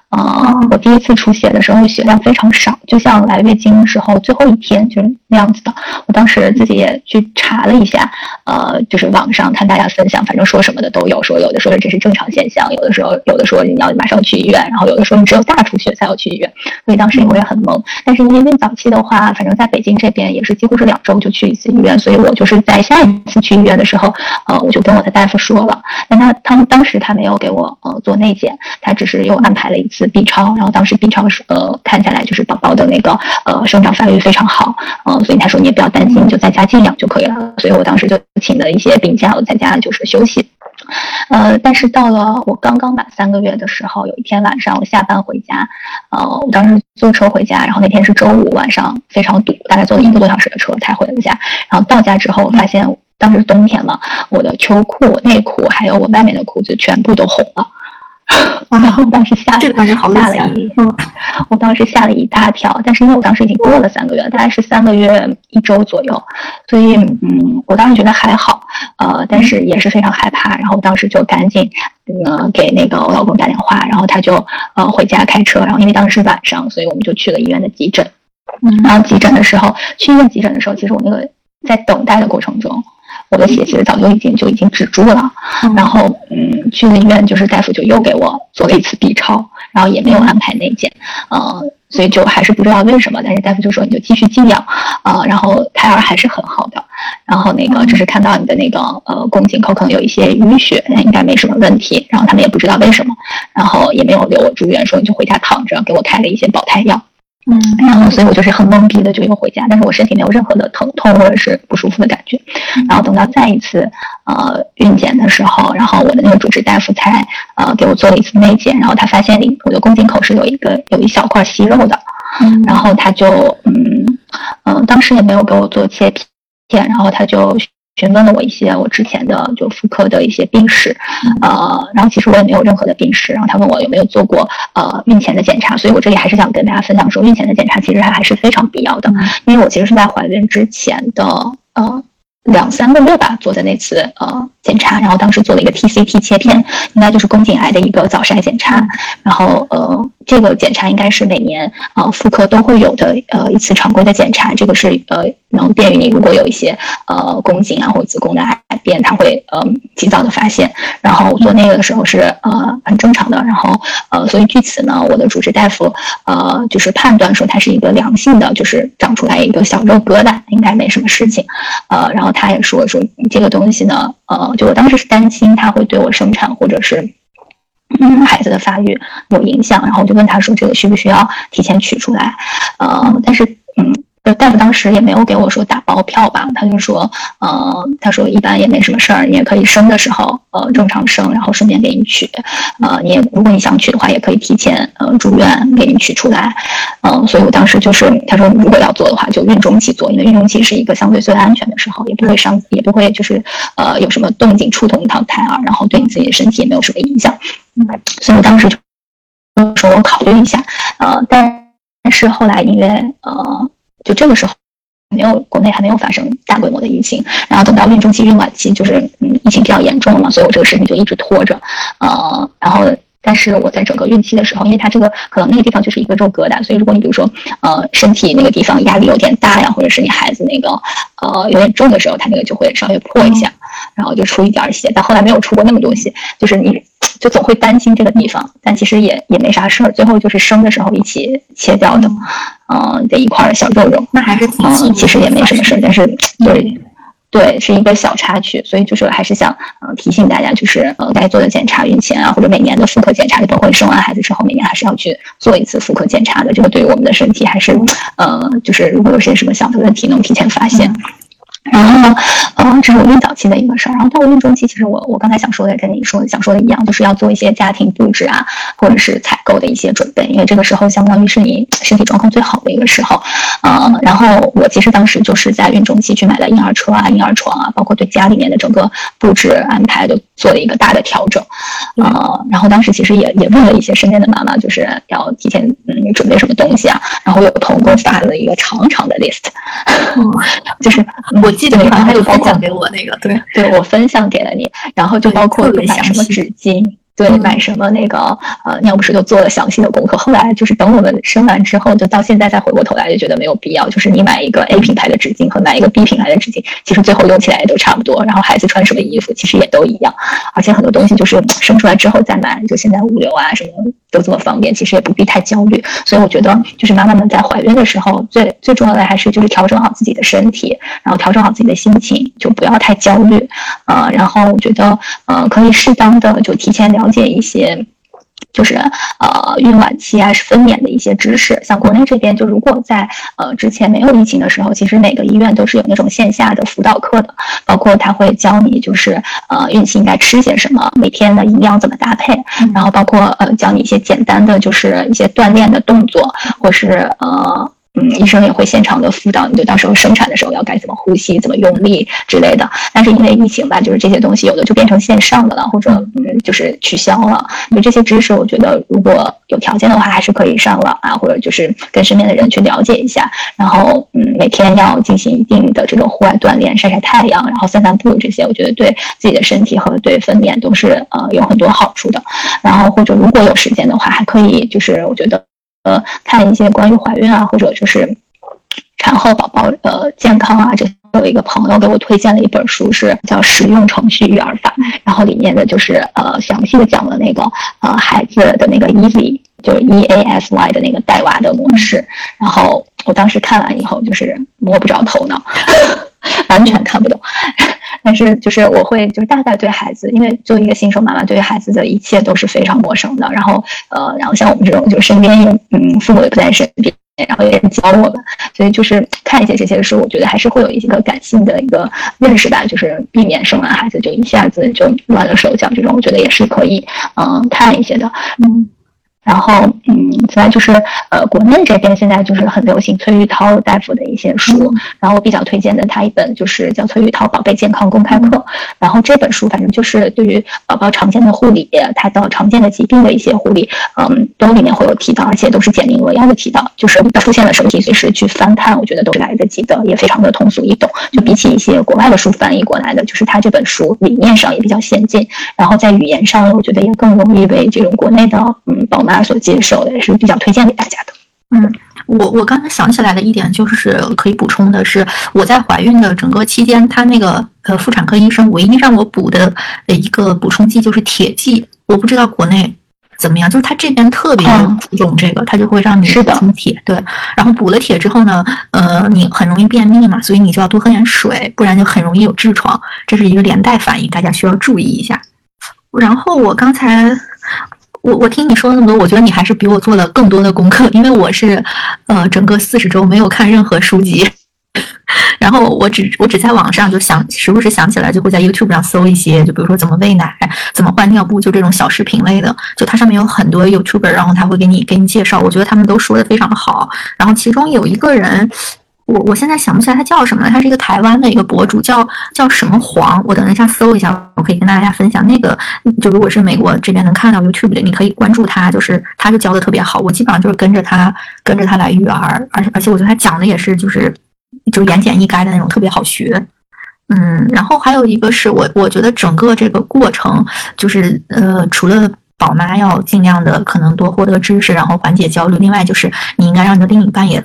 S2: 啊，我第一次出血的时候血量非常少，就像来月经时候最后一天就是那样子的。我当时自己也去查了一下，呃，就是网上看大家分享，反正说什么的都有，说有的说这是正常现象，有的时候有的说你要马上去医院，然后有的说你只有大出血才要去医院。所以当时我也很懵。但是因为孕早期的话，反正在北京这边也是几乎是两周就去一次医院，所以我就是在下一次去医院的时候，呃，我就跟我的大夫说了。但他他当时他没有给我呃做内检，他只是又安排了一次。是 B 超，然后当时 B 超是呃看下来就是宝宝的那个呃生长发育非常好，嗯，所以他说你也不要担心，就在家静养就可以了。所以我当时就请了一些病假，我在家就是休息。呃，但是到了我刚刚满三个月的时候，有一天晚上我下班回家，呃，我当时坐车回家，然后那天是周五晚上，非常堵，大概坐了一个多小时的车才回了家。然后到家之后发现当时冬天嘛，我的秋裤、内裤还有我外面的裤子全部都红了。然后当时吓吓了一，我当时吓了一大跳。但是因为我当时已经过了三个月，大概是三个月一周左右，所以嗯，我当时觉得还好，呃，但是也是非常害怕。然后当时就赶紧呃给那个我老公打电话，然后他就呃回家开车，然后因为当时是晚上，所以我们就去了医院的急诊。然后急诊的时候，去医院急诊的时候，其实我那个在等待的过程中。我的血其实早就已经就已经止住了，然后嗯，去了医院，就是大夫就又给我做了一次 B 超，然后也没有安排内检，呃，所以就还是不知道为什么，但是大夫就说你就继续静养，啊，然后胎儿还是很好的，然后那个只是看到你的那个呃宫颈口可能有一些淤血，那应该没什么问题，然后他们也不知道为什么，然后也没有留我住院，说你就回家躺着，给我开了一些保胎药。嗯，然后所以我就是很懵逼的就又回家，但是我身体没有任何的疼痛或者是不舒服的感觉。然后等到再一次呃孕检的时候，然后我的那个主治大夫才呃给我做了一次内检，然后他发现里我的宫颈口是有一个有一小块息肉的，然后他就嗯嗯当时也没有给我做切片，然后他就。询问了我一些我之前的就妇科的一些病史，呃，然后其实我也没有任何的病史，然后他问我有没有做过呃孕前的检查，所以我这里还是想跟大家分享说，孕前的检查其实还还是非常必要的，因为我其实是在怀孕之前的呃。两三个月吧做的那次呃检查，然后当时做了一个 TCT 切片，应该就是宫颈癌的一个早筛检查。然后呃这个检查应该是每年呃妇科都会有的呃一次常规的检查，这个是呃能便于你如果有一些呃宫颈啊或者子宫的癌变，它会呃及早的发现。然后做那个的时候是呃很正常的。然后呃所以据此呢，我的主治大夫呃就是判断说它是一个良性的，就是长出来一个小肉疙瘩，应该没什么事情。呃然后。他也说说这个东西呢，呃，就我当时是担心他会对我生产或者是孩子的发育有影响，然后我就问他说这个需不需要提前取出来，呃，但是嗯。大夫当时也没有给我说打包票吧，他就说，呃，他说一般也没什么事儿，你也可以生的时候，呃，正常生，然后顺便给你取，呃，你也如果你想取的话，也可以提前呃住院给你取出来，嗯，所以我当时就是他说如果要做的话，就孕中期做，因为孕中期是一个相对最安全的时候，也不会伤，也不会就是呃有什么动静触动到胎儿，然后对你自己的身体也没有什么影响，所以我当时就说我考虑一下，呃，但但是后来因为呃。就这个时候，没有国内还没有发生大规模的疫情，然后等到孕中期、孕晚期，就是嗯疫情比较严重了嘛，所以我这个事情就一直拖着，呃，然后但是我在整个孕期的时候，因为它这个可能那个地方就是一个肉疙瘩，所以如果你比如说呃身体那个地方压力有点大呀，或者是你孩子那个呃有点重的时候，它那个就会稍微破一下，然后就出一点血，但后来没有出过那么多血，就是你。就总会担心这个地方，但其实也也没啥事儿。最后就是生的时候一起切掉的，嗯，这一块小肉肉，
S1: 那还是
S2: 嗯，其实也没什么事儿。但是对对，是一个小插曲，所以就是还是想嗯提醒大家，就是呃该做的检查，孕前啊或者每年的妇科检查，包括生完孩子之后每年还是要去做一次妇科检查的。这个对于我们的身体还是呃，就是如果有些什么小的问题，能提前发现。然后呢，嗯，这是我孕早期的一个事儿。然后到了孕中期，其实我我刚才想说的跟你说想说的一样，就是要做一些家庭布置啊，或者是采购的一些准备，因为这个时候相当于是你身体状况最好的一个时候。嗯，然后我其实当时就是在孕中期去买了婴儿车啊、婴儿床啊，包括对家里面的整个布置安排都做了一个大的调整。呃，然后当时其实也也问了一些身边的妈妈，就是要提前嗯准备什么东西啊。然后有朋友给我发了一个长长的 list，就是
S1: 我。记得你好像有分享给我那个，对，
S2: 对我分享给了你，然后就包括买什么纸巾。对，买什么那个呃尿不湿就做了详细的功课。后来就是等我们生完之后，就到现在再回过头来就觉得没有必要。就是你买一个 A 品牌的纸巾和买一个 B 品牌的纸巾，其实最后用起来也都差不多。然后孩子穿什么衣服其实也都一样。而且很多东西就是生出来之后再买，就现在物流啊什么都这么方便，其实也不必太焦虑。所以我觉得就是妈妈们在怀孕的时候，最最重要的还是就是调整好自己的身体，然后调整好自己的心情，就不要太焦虑。呃，然后我觉得呃可以适当的就提前了。了解一些，就是呃孕晚期啊是分娩的一些知识。像国内这边，就如果在呃之前没有疫情的时候，其实每个医院都是有那种线下的辅导课的，包括他会教你就是呃孕期应该吃些什么，每天的营养怎么搭配，然后包括呃教你一些简单的就是一些锻炼的动作，或是呃。嗯，医生也会现场的辅导，你就到时候生产的时候要该怎么呼吸、怎么用力之类的。但是因为疫情吧，就是这些东西有的就变成线上的了，或者嗯，就是取消了。就这些知识，我觉得如果有条件的话，还是可以上网啊，或者就是跟身边的人去了解一下。然后嗯，每天要进行一定的这种户外锻炼，晒晒太阳，然后散散步，这些我觉得对自己的身体和对分娩都是呃有很多好处的。然后或者如果有时间的话，还可以就是我觉得。呃，看一些关于怀孕啊，或者就是产后宝宝呃健康啊，这有一个朋友给我推荐了一本书，是叫《实用程序育儿法》，然后里面的就是呃详细的讲了那个呃孩子的那个 Easy，就是 E A S Y 的那个带娃的模式。然后我当时看完以后就是摸不着头脑，完全看不懂。但是就是我会就是大概对孩子，因为作为一个新手妈妈，对于孩子的一切都是非常陌生的。然后呃，然后像我们这种就身边有嗯父母也不在身边，然后也教我们，所以就是看一些这些书，我觉得还是会有一个感性的一个认识吧，就是避免生完孩子就一下子就乱了手脚这种，我觉得也是可以嗯看一些的，嗯。然后，嗯，此外就是，呃，国内这边现在就是很流行崔玉涛大夫的一些书，然后我比较推荐的他一本就是叫《崔玉涛宝贝健康公开课》，然后这本书反正就是对于宝宝常见的护理，他的常见的疾病的一些护理，嗯，都里面会有提到，而且都是简明扼要的提到，就是出现了什么题随时去翻看，我觉得都是来得及的，也非常的通俗易懂。就比起一些国外的书翻译过来的，就是他这本书理念上也比较先进，然后在语言上，我觉得也更容易为这种国内的嗯宝妈。所接受的也是比较推荐给大家的。
S1: 嗯，我我刚才想起来的一点就是可以补充的是，我在怀孕的整个期间，他那个呃妇产科医生唯一让我补的一个补充剂就是铁剂。我不知道国内怎么样，就是他这边特别注重这个，他就会让你补铁。对，然后补了铁之后呢，呃，你很容易便秘嘛，所以你就要多喝点水，不然就很容易有痔疮，这是一个连带反应，大家需要注意一下。然后我刚才。我我听你说那么多，我觉得你还是比我做了更多的功课，因为我是，呃，整个四十周没有看任何书籍，然后我只我只在网上就想时不时想起来就会在 YouTube 上搜一些，就比如说怎么喂奶，怎么换尿布，就这种小视频类的，就它上面有很多 YouTuber，然后他会给你给你介绍，我觉得他们都说的非常好，然后其中有一个人。我我现在想不起来他叫什么了，他是一个台湾的一个博主，叫叫什么黄，我等一下搜一下，我可以跟大家分享。那个就如果是美国这边能看到 YouTube 的，你可以关注他，就是他就教的特别好，我基本上就是跟着他跟着他来育儿，而且而且我觉得他讲的也是就是就言简意赅的那种，特别好学。嗯，然后还有一个是我我觉得整个这个过程就是呃，除了宝妈要尽量的可能多获得知识，然后缓解焦虑，另外就是你应该让你的另一半也。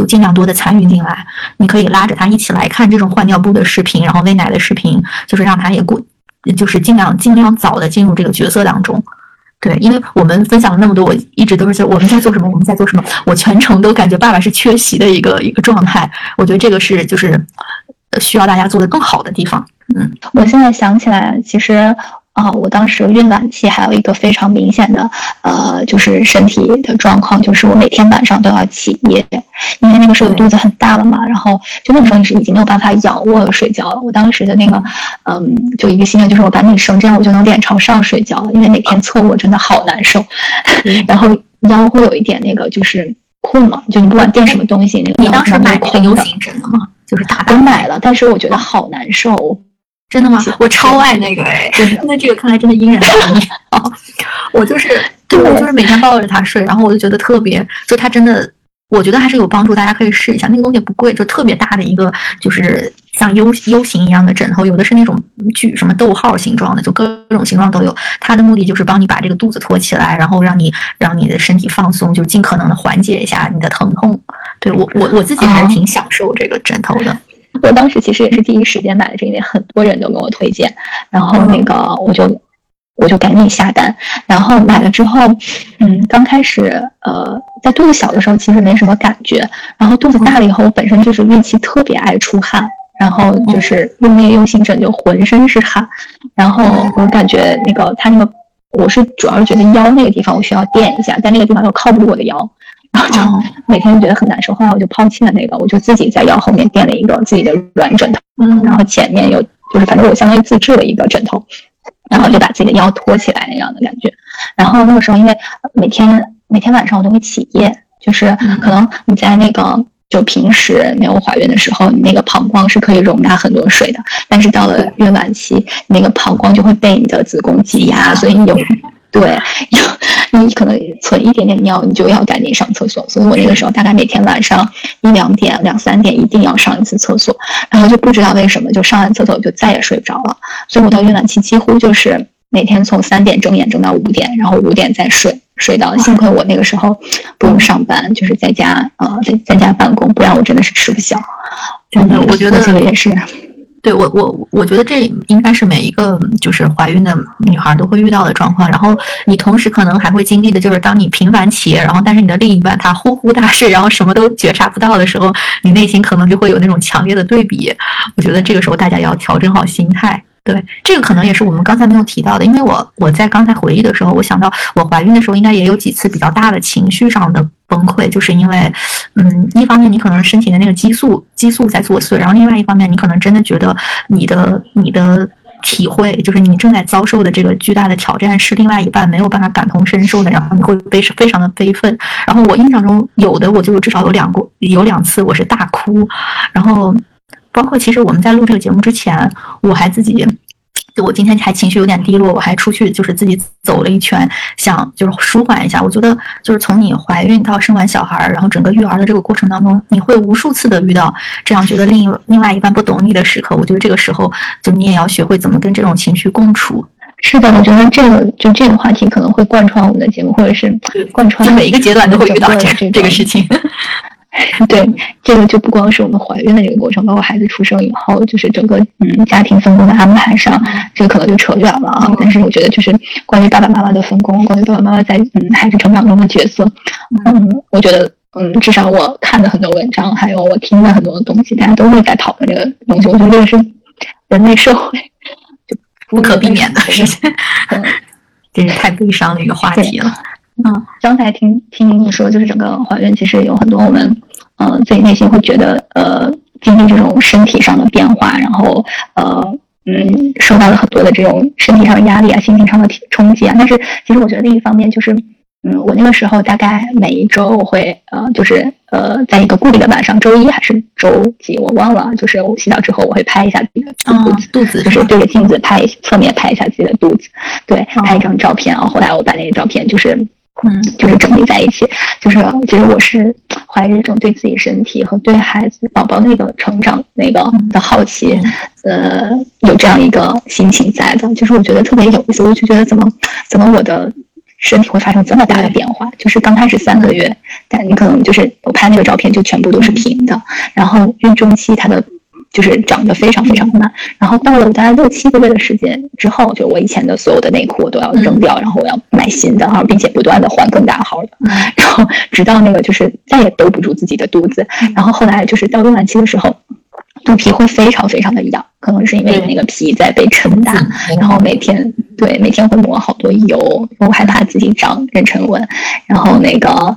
S1: 就尽量多的参与进来，你可以拉着他一起来看这种换尿布的视频，然后喂奶的视频，就是让他也过，就是尽量尽量早的进入这个角色当中。对，因为我们分享了那么多，我一直都是在我们在做什么，我们在做什么，我全程都感觉爸爸是缺席的一个一个状态。我觉得这个是就是需要大家做的更好的地方。嗯，
S2: 我现在想起来，其实。啊，我当时孕晚期还有一个非常明显的，呃，就是身体的状况，就是我每天晚上都要起夜，因为那个时候肚子很大了嘛，然后就那个时候你是已经没有办法仰卧睡觉了。我当时的那个，嗯，就一个心愿就是我赶紧生，这样我就能脸朝上睡觉了，因为每天侧卧真的好难受，然后腰会有一点那个就是困嘛，就你不管垫什么东西，那个
S1: 你当时买那个 U 型枕了吗？就是大
S2: 都买了，但是我觉得好难受。
S1: 真的吗？我超爱那个哎，那这个看来真的因人而异啊。我就是，对我就是每天抱着它睡，然后我就觉得特别，就它真的，我觉得还是有帮助，大家可以试一下。那个东西不贵，就特别大的一个，就是像 U U 型一样的枕头，有的是那种举什么逗号形状的，就各种形状都有。它的目的就是帮你把这个肚子托起来，然后让你让你的身体放松，就尽可能的缓解一下你的疼痛。对我我我自己还是挺享受这个枕头的。
S2: 我当时其实也是第一时间买的这个，很多人都跟我推荐，然后那个我就我就赶紧下单，然后买了之后，嗯，刚开始呃在肚子小的时候其实没什么感觉，然后肚子大了以后，我本身就是孕期特别爱出汗，然后就是用那个 U 型枕就浑身是汗，然后我感觉那个它那个我是主要是觉得腰那个地方我需要垫一下，但那个地方又靠不住我的腰。然后就每天就觉得很难受，后来我就抛弃了那个，我就自己在腰后面垫了一个自己的软枕头，嗯，然后前面有就是反正我相当于自制了一个枕头，然后就把自己的腰托起来那样的感觉。然后那个时候因为每天每天晚上我都会起夜，就是可能你在那个就平时没有怀孕的时候，你那个膀胱是可以容纳很多水的，但是到了孕晚期，那个膀胱就会被你的子宫挤压，所以你有。对，你可能存一点点尿，你就要赶紧上厕所。所以我那个时候大概每天晚上一两点、两三点一定要上一次厕所，然后就不知道为什么就上完厕所就再也睡不着了。所以我到孕晚期几乎就是每天从三点睁眼睁到五点，然后五点再睡，睡到幸亏我那个时候不用上班，就是在家呃在在家办公，不然我真的是吃不消。
S1: 真的，我觉得
S2: 这个也是。
S1: 对我我我觉得这应该是每一个就是怀孕的女孩都会遇到的状况。然后你同时可能还会经历的就是，当你频繁起夜，然后但是你的另一半他呼呼大睡，然后什么都觉察不到的时候，你内心可能就会有那种强烈的对比。我觉得这个时候大家要调整好心态。对，这个可能也是我们刚才没有提到的，因为我我在刚才回忆的时候，我想到我怀孕的时候应该也有几次比较大的情绪上的崩溃，就是因为，嗯，一方面你可能身体的那个激素激素在作祟，然后另外一方面你可能真的觉得你的你的体会，就是你正在遭受的这个巨大的挑战是另外一半没有办法感同身受的，然后你会悲非常的悲愤。然后我印象中有的我就至少有两过有两次我是大哭，然后。包括其实我们在录这个节目之前，我还自己，就我今天还情绪有点低落，我还出去就是自己走了一圈，想就是舒缓一下。我觉得就是从你怀孕到生完小孩，然后整个育儿的这个过程当中，你会无数次的遇到这样觉得另一另外一半不懂你的时刻。我觉得这个时候，就你也要学会怎么跟这种情绪共处。
S2: 是的，我觉得这个就这个话题可能会贯穿我们的节目，或者是贯穿
S1: 每一个阶段都会遇到这这个事情。
S2: 对，这个就不光是我们怀孕的这个过程，包括孩子出生以后，就是整个嗯家庭分工的安排上，这个可能就扯远了啊。但是我觉得，就是关于爸爸妈妈的分工，关于爸爸妈妈在嗯孩子成长中的角色，嗯，我觉得嗯，至少我看的很多文章，还有我听的很多的东西，大家都会在讨论这个东西。我觉得这个是人类社会就
S1: 不可避免的事情，真是太悲伤的一个话题了。
S2: 嗯，刚才听听你说，就是整个怀孕其实有很多我们，呃，自己内心会觉得，呃，经历这种身体上的变化，然后，呃，嗯，受到了很多的这种身体上的压力啊，心情上的冲击啊。但是，其实我觉得另一方面就是，嗯，我那个时候大概每一周我会，呃，就是呃，在一个固定的晚上，周一还是周几我忘了，就是我洗澡之后我会拍一下自己的肚子，
S1: 肚子
S2: 就是对着镜子拍侧面拍一下自己的肚子，对，拍一张照片然后后来我把那个照片就是。嗯，就是整理在一起，就是其实我是怀着一种对自己身体和对孩子宝宝那个成长那个的好奇，呃，有这样一个心情在的。就是我觉得特别有意思，我就觉得怎么怎么我的身体会发生这么大的变化？就是刚开始三个月，但你可能就是我拍那个照片就全部都是平的，然后孕中期它的。就是长得非常非常慢，然后到了大概六七个月的时间之后，就我以前的所有的内裤我都要扔掉，然后我要买新的，然后并且不断的换更大号的，然后直到那个就是再也兜不住自己的肚子，然后后来就是到更晚期的时候，肚皮会非常非常的痒，可能是因为那个皮在被撑大，然后每天对每天会抹好多油，我害怕自己长妊娠纹，然后那个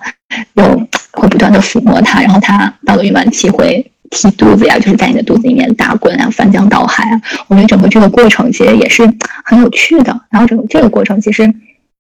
S2: 又会不断的抚摸它，然后它到了孕晚期会。踢肚子呀，就是在你的肚子里面打滚啊，翻江倒海啊。我觉得整个这个过程其实也是很有趣的。然后整个这个过程其实，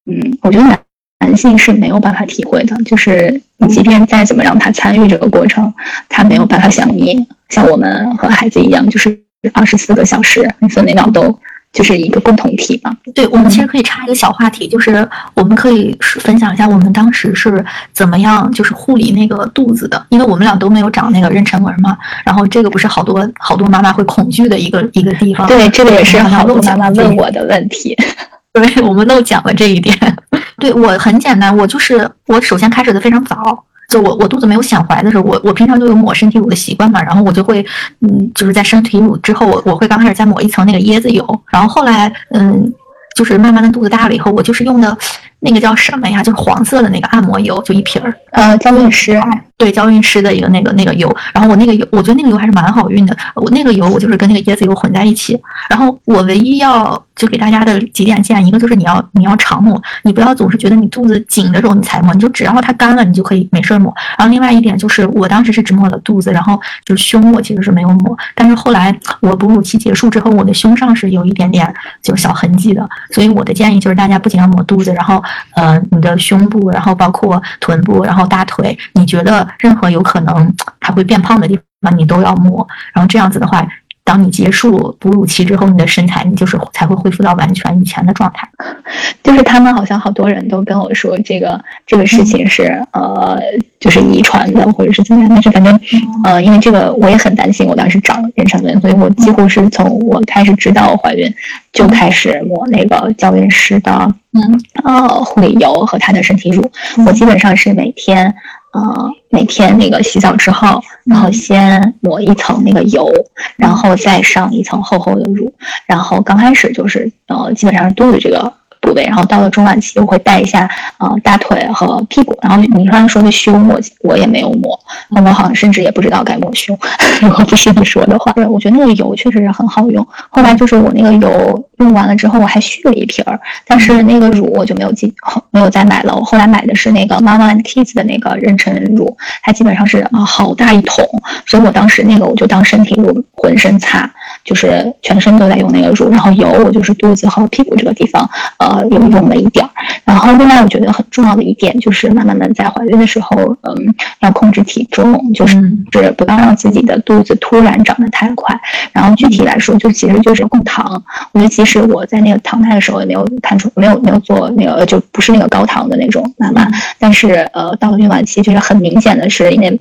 S2: 嗯，我觉得男男性是没有办法体会的。就是你即便再怎么让他参与这个过程，他没有办法像你像我们和孩子一样，就是二十四个小时每分每秒都。就是一个共同体嘛。
S1: 对，我们其实可以插一个小话题，就是我们可以分享一下我们当时是怎么样，就是护理那个肚子的，因为我们俩都没有长那个妊娠纹嘛。然后这个不是好多好多妈妈会恐惧的一个一个地方。
S2: 对，这个也是好多妈妈问我的问题。
S1: 对，我们漏讲了这一点。对我很简单，我就是我首先开始的非常早。就我我肚子没有显怀的时候，我我平常就有抹身体乳的习惯嘛，然后我就会，嗯，就是在身体乳之后，我我会刚开始再抹一层那个椰子油，然后后来，嗯，就是慢慢的肚子大了以后，我就是用的。那个叫什么呀？就是黄色的那个按摩油，就一瓶儿。
S2: 呃，娇韵诗，
S1: 对，娇韵诗的一个那个那个油。然后我那个油，我觉得那个油还是蛮好用的。我那个油，我就是跟那个椰子油混在一起。然后我唯一要就给大家的几点建议，一个就是你要你要常抹，你不要总是觉得你肚子紧的时候你才抹，你就只要它干了，你就可以没事抹。然后另外一点就是，我当时是只抹了肚子，然后就是胸我其实是没有抹。但是后来我哺乳期结束之后，我的胸上是有一点点就是小痕迹的。所以我的建议就是，大家不仅要抹肚子，然后。呃，你的胸部，然后包括臀部，然后大腿，你觉得任何有可能它会变胖的地方，你都要摸。然后这样子的话，当你结束哺乳期之后，你的身材你就是才会恢复到完全以前的状态。
S2: 就是他们好像好多人都跟我说，这个这个事情是呃，就是遗传的或者是怎么样。但是反正呃，因为这个我也很担心，我当时长妊娠纹，所以我几乎是从我开始知道怀孕就开始抹那个娇韵诗的。嗯，呃，护理油和它的身体乳，我基本上是每天，呃，每天那个洗澡之后，然后先抹一层那个油，然后再上一层厚厚的乳，然后刚开始就是，呃，基本上是多于这个部位，然后到了中晚期我会带一下呃大腿和屁股，然后你刚才说的胸我我也没有抹，我好像甚至也不知道该抹胸，如果不是你说的话，对我觉得那个油确实是很好用。后来就是我那个油用完了之后，我还续了一瓶儿，但是那个乳我就没有进，没有再买了。我后来买的是那个 Mama and Kids 的那个妊娠乳，它基本上是啊好大一桶，所以我当时那个我就当身体乳浑身擦，就是全身都在用那个乳，然后油我就是肚子和屁股这个地方呃有用了一点儿。然后另外我觉得很重要的一点就是慢慢的在怀孕的时候，嗯，要控制体重，就是是不要让自己的肚子突然长得太快。然后具体来说，就其实就是控糖。我觉得其实我在那个糖胎的时候也没有看出，没有没有做那个，就不是那个高糖的那种妈妈。但是呃，到了孕晚期，就是很明显的是因为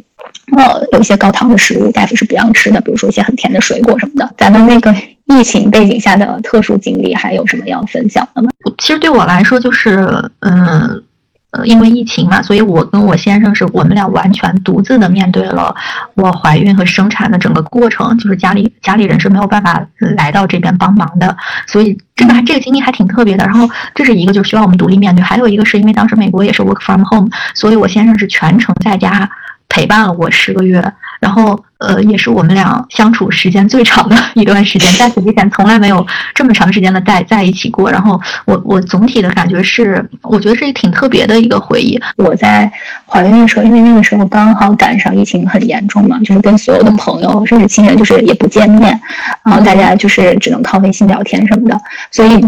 S2: 呃有一些高糖的食物大夫是不让吃的，比如说一些很甜的水果什么的。咱们那个疫情背景下的特殊经历还有什么要分享的吗？
S1: 其实对我来说就是嗯。呃，因为疫情嘛，所以我跟我先生是我们俩完全独自的面对了我怀孕和生产的整个过程，就是家里家里人是没有办法来到这边帮忙的，所以这个这个经历还挺特别的。然后这是一个，就是需要我们独立面对；还有一个是因为当时美国也是 work from home，所以我先生是全程在家陪伴了我十个月。然后，呃，也是我们俩相处时间最长的一段时间，在此之前从来没有这么长时间的在在一起过。然后，我我总体的感觉是，我觉得是挺特别的一个回忆。
S2: 我在怀孕的时候，因为那个时候刚好赶上疫情很严重嘛，就是跟所有的朋友甚至亲人就是也不见面，然后大家就是只能靠微信聊天什么的。所以，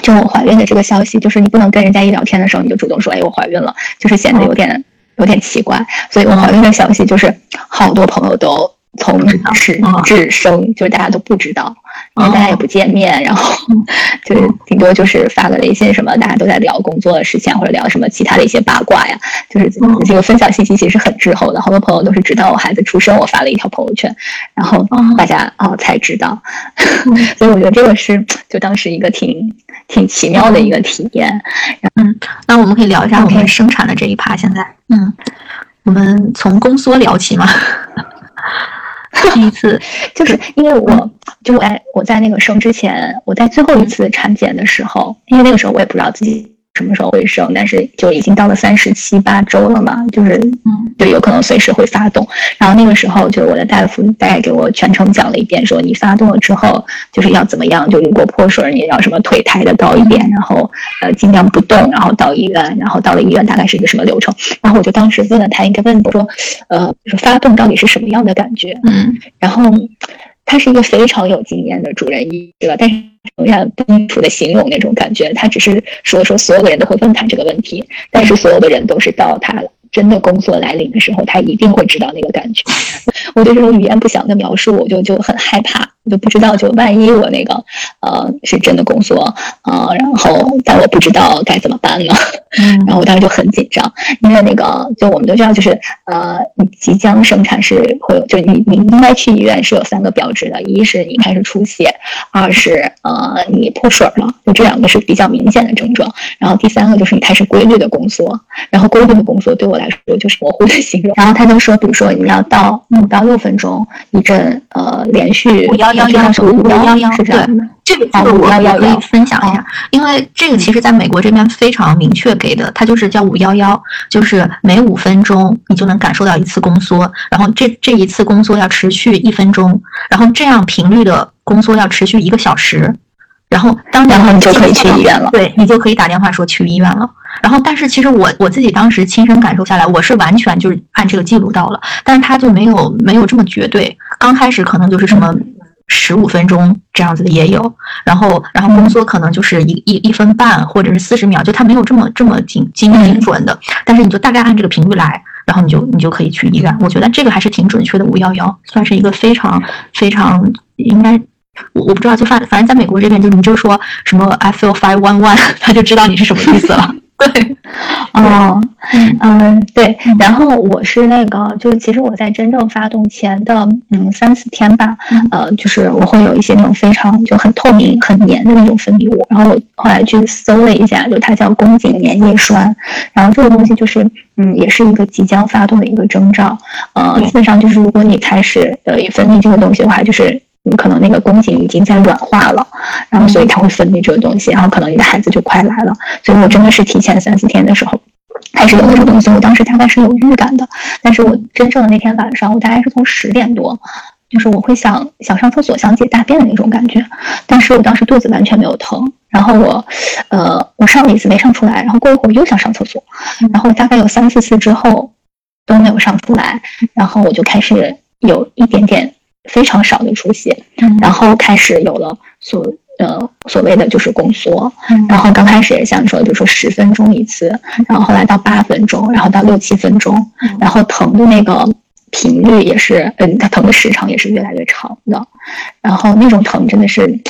S2: 就我怀孕的这个消息，就是你不能跟人家一聊天的时候你就主动说，哎，我怀孕了，就是显得有点。有点奇怪，所以我怀孕的消息就是好多朋友都从始至生，就是大家都不知道，因为大家也不见面，然后 就是顶多就是发个微信什么，大家都在聊工作的事情或者聊什么其他的一些八卦呀，就是这个分享信息其实很滞后的，好多朋友都是直到我孩子出生，我发了一条朋友圈，然后大家哦才知道，所以我觉得这个是就当时一个挺。挺奇妙的一个体验，
S1: 嗯，那我们可以聊一下我们生产的这一趴。现在，嗯，我们从宫缩聊起嘛。第一次
S2: 就是因为我，就我在我在那个生之前，我在最后一次产检的时候，因为那个时候我也不知道自己。什么时候会生？但是就已经到了三十七八周了嘛，就是，嗯，就有可能随时会发动。然后那个时候，就是我的大夫大概给我全程讲了一遍，说你发动了之后就是要怎么样，就如果破水，你要什么腿抬得高一点，然后呃尽量不动，然后到医院，然后到了医院大概是一个什么流程。然后我就当时问了他一个问题，说，呃，说发动到底是什么样的感觉？嗯，然后。他是一个非常有经验的主任医，对吧？但是永远不清楚的形容那种感觉。他只是说说，所有的人都会问他这个问题，但是所有的人都是到他了真的工作来临的时候，他一定会知道那个感觉。我对这种语言不详的描述，我就就很害怕。我就不知道，就万一我那个，呃，是真的工作，呃，然后但我不知道该怎么办呢？然后我当时就很紧张，因为那个，就我们都知道，就是呃，你即将生产是会有，就你你应该去医院是有三个标志的，一是你开始出血，二是呃你破水了，就这两个是比较明显的症状，然后第三个就是你开始规律的宫缩，然后规律的宫缩对我来说就是模糊的形容，然后他就说，比如说你要到五到六分钟一阵，呃，连续五。
S1: 幺幺幺五幺幺，是，这个这个我我可以分享一下，因为这个其实在美国这边非常明确给的，它就是叫五幺幺，就是每五分钟你就能感受到一次宫缩，然后这这一次宫缩要持续一分钟，然后这样频率的宫缩要持续一个小时，然后当
S2: 然后你就可以去医院了，
S1: 对你就可以打电话说去医院了。然后但是其实我我自己当时亲身感受下来，我是完全就是按这个记录到了，但是他就没有没有这么绝对，刚开始可能就是什么。十五分钟这样子的也有，然后然后宫缩可能就是一一一分半或者是四十秒，就他没有这么这么精精精准的，但是你就大概按这个频率来，然后你就你就可以去医院。我觉得这个还是挺准确的，五幺幺算是一个非常非常应该，我我不知道，就反反正在美国这边，就你就说什么 I feel five one one，他就知道你是什么意思了。对，
S2: 哦，嗯，对，然后我是那个，就是其实我在真正发动前的嗯三四天吧，呃，就是我会有一些那种非常就很透明、很黏的那种分泌物，然后我后来去搜了一下，就它叫宫颈粘液栓，然后这个东西就是嗯，也是一个即将发动的一个征兆，呃，基本上就是如果你开始呃分泌这个东西的话，就是。可能那个宫颈已经在软化了，然后所以它会分泌这个东西，然后可能你的孩子就快来了。所以我真的是提前三四天的时候开始有这个东西，我当时大概是有预感的，但是我真正的那天晚上，我大概是从十点多，就是我会想想上厕所、想解大便的那种感觉，但是我当时肚子完全没有疼，然后我，呃，我上了一次没上出来，然后过一会儿又想上厕所，然后大概有三四次之后都没有上出来，然后我就开始有一点点。非常少的出血，然后开始有了所呃所谓的就是宫缩，然后刚开始也像说就说十分钟一次，然后后来到八分钟，然后到六七分钟，然后疼的那个频率也是，嗯，它疼的时长也是越来越长的，然后那种疼真的是。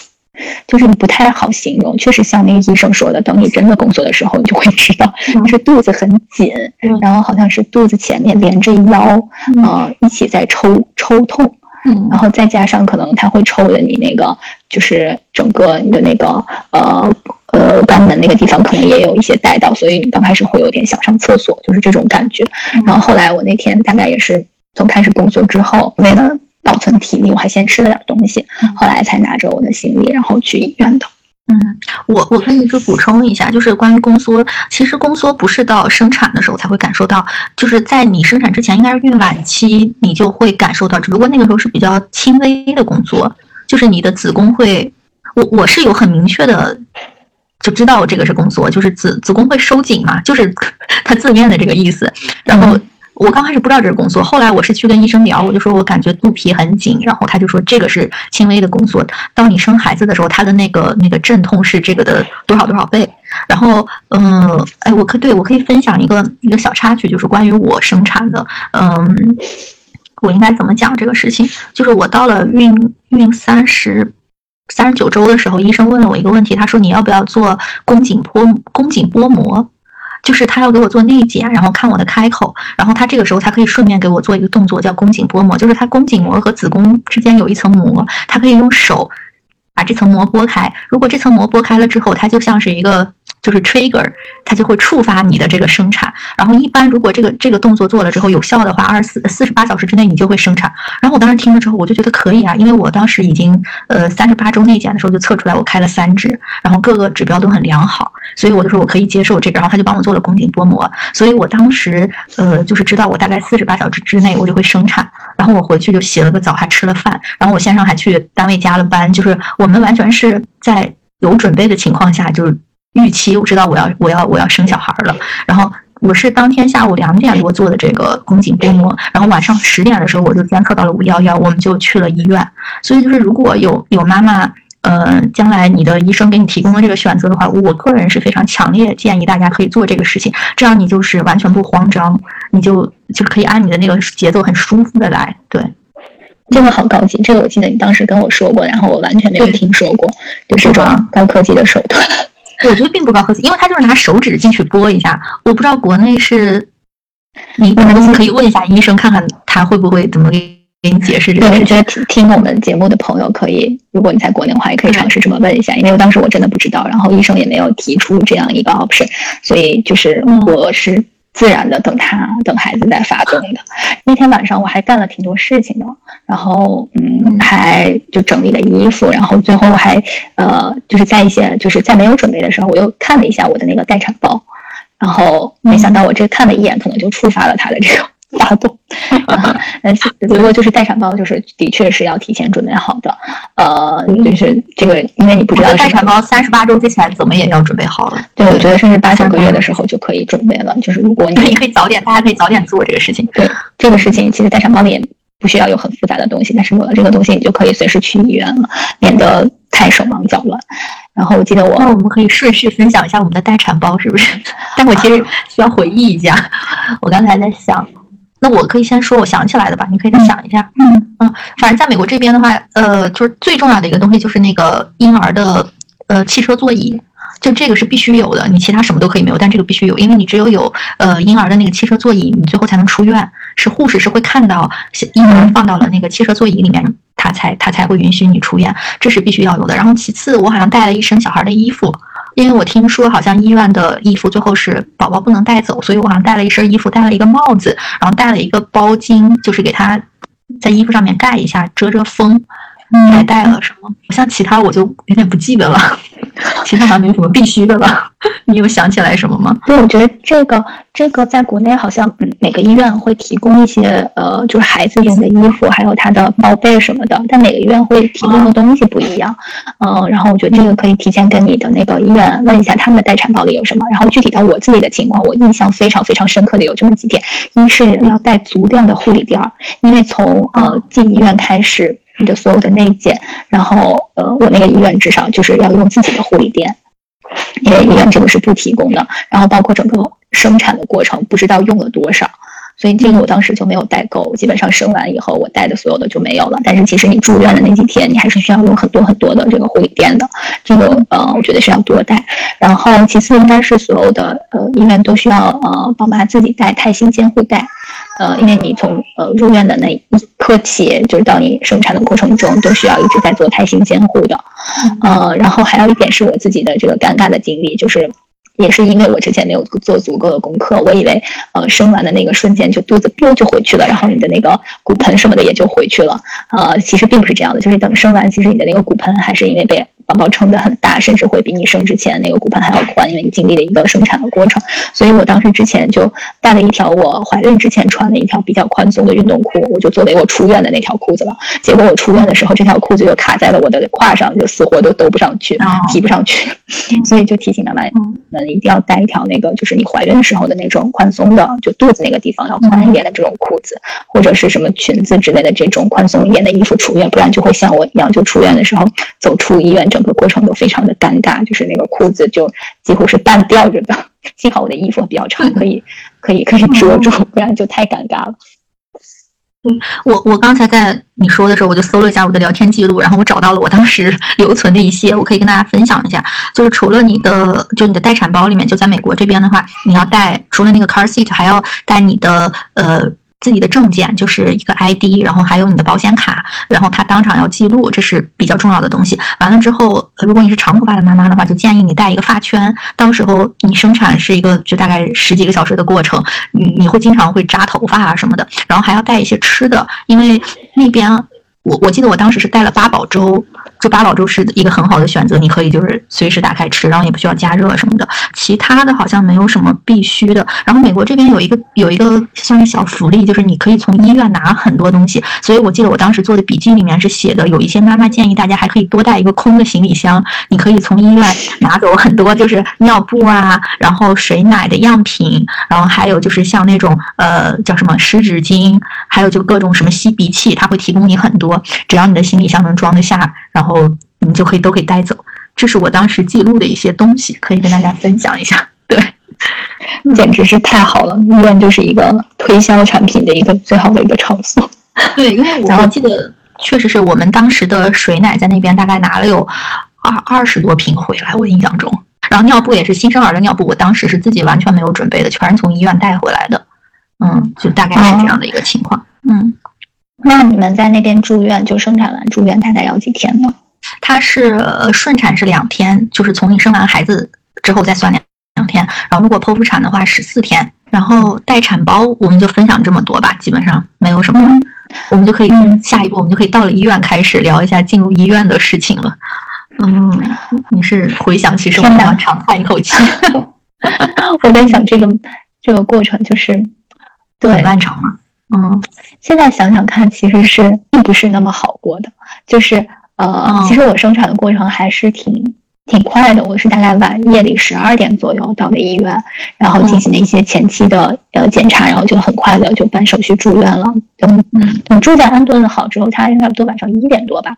S2: 就是你不太好形容，确实像那个医生说的，等你真的工作的时候，你就会知道，就是肚子很紧，然后好像是肚子前面连着腰，呃，一起在抽抽痛。嗯，然后再加上可能它会抽的你那个，就是整个你的那个呃呃肛门那个地方可能也有一些带到，所以你刚开始会有点想上厕所，就是这种感觉。然后后来我那天大概也是从开始工作之后，为了保存体力，我还先吃了点东西，后来才拿着我的行李然后去医院的。
S1: 嗯，我我可以就补充一下，就是关于宫缩，其实宫缩不是到生产的时候才会感受到，就是在你生产之前，应该是孕晚期，你就会感受到，只不过那个时候是比较轻微的宫缩，就是你的子宫会，我我是有很明确的就知道这个是宫缩，就是子子宫会收紧嘛，就是 它字面的这个意思，然后。我刚开始不知道这是宫缩，后来我是去跟医生聊，我就说我感觉肚皮很紧，然后他就说这个是轻微的宫缩。当你生孩子的时候，他的那个那个阵痛是这个的多少多少倍。然后，嗯，哎，我可对我可以分享一个一个小插曲，就是关于我生产的，嗯，我应该怎么讲这个事情？就是我到了孕孕三十三十九周的时候，医生问了我一个问题，他说你要不要做宫颈波宫颈剥膜？就是他要给我做内检，然后看我的开口，然后他这个时候他可以顺便给我做一个动作，叫宫颈剥膜，就是他宫颈膜和子宫之间有一层膜，他可以用手把这层膜剥开。如果这层膜剥开了之后，它就像是一个。就是 trigger，它就会触发你的这个生产。然后一般如果这个这个动作做了之后有效的话，二十四四十八小时之内你就会生产。然后我当时听了之后，我就觉得可以啊，因为我当时已经呃三十八周内检的时候就测出来我开了三指，然后各个指标都很良好，所以我就说我可以接受这个。然后他就帮我做了宫颈剥膜，所以我当时呃就是知道我大概四十八小时之内我就会生产。然后我回去就洗了个澡，还吃了饭，然后我线上还去单位加了班，就是我们完全是在有准备的情况下就是。预期我知道我要我要我要生小孩了，然后我是当天下午两点多做的这个宫颈剥膜，然后晚上十点的时候我就监测到了五幺幺，我们就去了医院。所以就是如果有有妈妈，呃，将来你的医生给你提供了这个选择的话，我个人是非常强烈建议大家可以做这个事情，这样你就是完全不慌张，你就就是可以按你的那个节奏很舒服的来。对，
S2: 这个好高级，这个我记得你当时跟我说过，然后我完全没有听说过，就是这种高科技的手段。
S1: 我觉得并不高科技，因为他就是拿手指进去拨一下。我不知道国内是，你可以问一下医生，看看他会不会怎么给给你解释这个。
S2: 我觉得听听我们节目的朋友可以，如果你在国内的话，也可以尝试这么问一下，因为当时我真的不知道，然后医生也没有提出这样一个 option，所以就是我是。自然的等他等孩子在发动的那天晚上，我还干了挺多事情的，然后嗯，还就整理了衣服，然后最后我还呃，就是在一些就是在没有准备的时候，我又看了一下我的那个待产包，然后没想到我这看了一眼，可能就触发了他的这个。发动，但是不过就是待产包，就是的确是要提前准备好的。呃，就是这个，因为你不知道
S1: 待产包三十八周之前怎么也要准备好了。
S2: 对，我觉得甚至八九个月的时候就可以准备了。就是如果你
S1: 你可以早点，大家可以早点做这个事情。
S2: 对，这个事情其实待产包里也不需要有很复杂的东西，但是有了这个东西，你就可以随时去医院了，免得太手忙脚乱。然后我记得我，
S1: 那我们可以顺序分享一下我们的待产包，是不是？但我其实需要回忆一下，我刚才在想。那我可以先说我想起来的吧，你可以再想一下。嗯嗯，反正在美国这边的话，呃，就是最重要的一个东西就是那个婴儿的呃汽车座椅，就这个是必须有的。你其他什么都可以没有，但这个必须有，因为你只有有呃婴儿的那个汽车座椅，你最后才能出院。是护士是会看到婴儿放到了那个汽车座椅里面，他才他才会允许你出院，这是必须要有的。然后其次，我好像带了一身小孩的衣服。因为我听说好像医院的衣服最后是宝宝不能带走，所以我好像带了一身衣服，带了一个帽子，然后带了一个包巾，就是给他在衣服上面盖一下，遮遮风。还带了什么？像其他我就有点不记得了，其他好像没有什么必须的了。你有想起来什么吗？
S2: 对，我觉得这个这个在国内好像每个医院会提供一些呃就是孩子用的衣服，还有他的包被什么的，但每个医院会提供的东西不一样。嗯，然后我觉得这个可以提前跟你的那个医院问一下他们的待产包里有什么。然后具体到我自己的情况，我印象非常非常深刻的有这么几点：一是要带足量的护理垫儿，因为从呃进医院开始。你的所有的内检，然后呃，我那个医院至少就是要用自己的护理垫，因为医院这个是不提供的。然后包括整个生产的过程，不知道用了多少，所以这个我当时就没有代购。基本上生完以后，我带的所有的就没有了。但是其实你住院的那几天，你还是需要用很多很多的这个护理垫的。这个呃，我觉得是要多带。然后其次应该是所有的呃医院都需要呃宝妈自己带胎心监护带。呃，因为你从呃入院的那一刻起，就是到你生产的过程中，都需要一直在做胎心监护的。呃，然后还有一点是我自己的这个尴尬的经历，就是也是因为我之前没有做足够的功课，我以为呃生完的那个瞬间就肚子噗就回去了，然后你的那个骨盆什么的也就回去了。呃，其实并不是这样的，就是等生完，其实你的那个骨盆还是因为被。宝宝撑得很大，甚至会比你生之前那个骨盆还要宽，因为你经历了一个生产的过程。所以我当时之前就带了一条我怀孕之前穿的一条比较宽松的运动裤，我就作为我出院的那条裤子了。结果我出院的时候，这条裤子就卡在了我的胯上，就死活都兜不上去，提不上去。所以就提醒妈妈们一定要带一条那个，就是你怀孕时候的那种宽松的，就肚子那个地方要宽一点的这种裤子，或者是什么裙子之类的这种宽松一点的衣服出院，不然就会像我一样，就出院的时候走出医院。整个过程都非常的尴尬，就是那个裤子就几乎是半吊着的。幸好我的衣服比较长，可以可以可以遮住，不然就太尴尬了。
S1: 嗯，我我刚才在你说的时候，我就搜了一下我的聊天记录，然后我找到了我当时 留存的一些，我可以跟大家分享一下。就是除了你的，就你的待产包里面，就在美国这边的话，你要带除了那个 car seat，还要带你的呃。自己的证件就是一个 ID，然后还有你的保险卡，然后他当场要记录，这是比较重要的东西。完了之后，如果你是长头发的妈妈的话，就建议你带一个发圈。到时候你生产是一个就大概十几个小时的过程，你你会经常会扎头发啊什么的，然后还要带一些吃的，因为那边我我记得我当时是带了八宝粥。就八宝粥是一个很好的选择，你可以就是随时打开吃，然后也不需要加热什么的。其他的好像没有什么必须的。然后美国这边有一个有一个像小福利，就是你可以从医院拿很多东西。所以我记得我当时做的笔记里面是写的，有一些妈妈建议大家还可以多带一个空的行李箱，你可以从医院拿走很多，就是尿布啊，然后水奶的样品，然后还有就是像那种呃叫什么湿纸巾，还有就各种什么吸鼻器，它会提供你很多，只要你的行李箱能装得下，然后。你就可以都可以带走，这是我当时记录的一些东西，可以跟大家分享一下。对，
S2: 简直是太好了，医院就是一个推销产品的一个最好的一个场所。
S1: 对，因为我记得确实是我们当时的水奶在那边大概拿了有二二十多瓶回来，我印象中。然后尿布也是新生儿的尿布，我当时是自己完全没有准备的，全是从医院带回来的。嗯，就大概是这样的一个情况。嗯。
S2: 那你们在那边住院，就生产完住院大概要几天呢？
S1: 它是顺产是两天，就是从你生完孩子之后再算两两天。然后如果剖腹产的话十四天。然后待产包我们就分享这么多吧，基本上没有什么，我们就可以下一步我们就可以到了医院开始聊一下进入医院的事情了。嗯，你是回想起什么吗？长叹一口气。
S2: 我在想这个这个过程就是
S1: 很漫长嘛。
S2: 嗯，现在想想看，其实是并不是那么好过的。就是呃，其实我生产的过程还是挺挺快的。我是大概晚夜里十二点左右到的医院，然后进行了一些前期的呃检查，然后就很快的就办手续住院了。等等住在安顿了好之后，他差不多晚上一点多吧。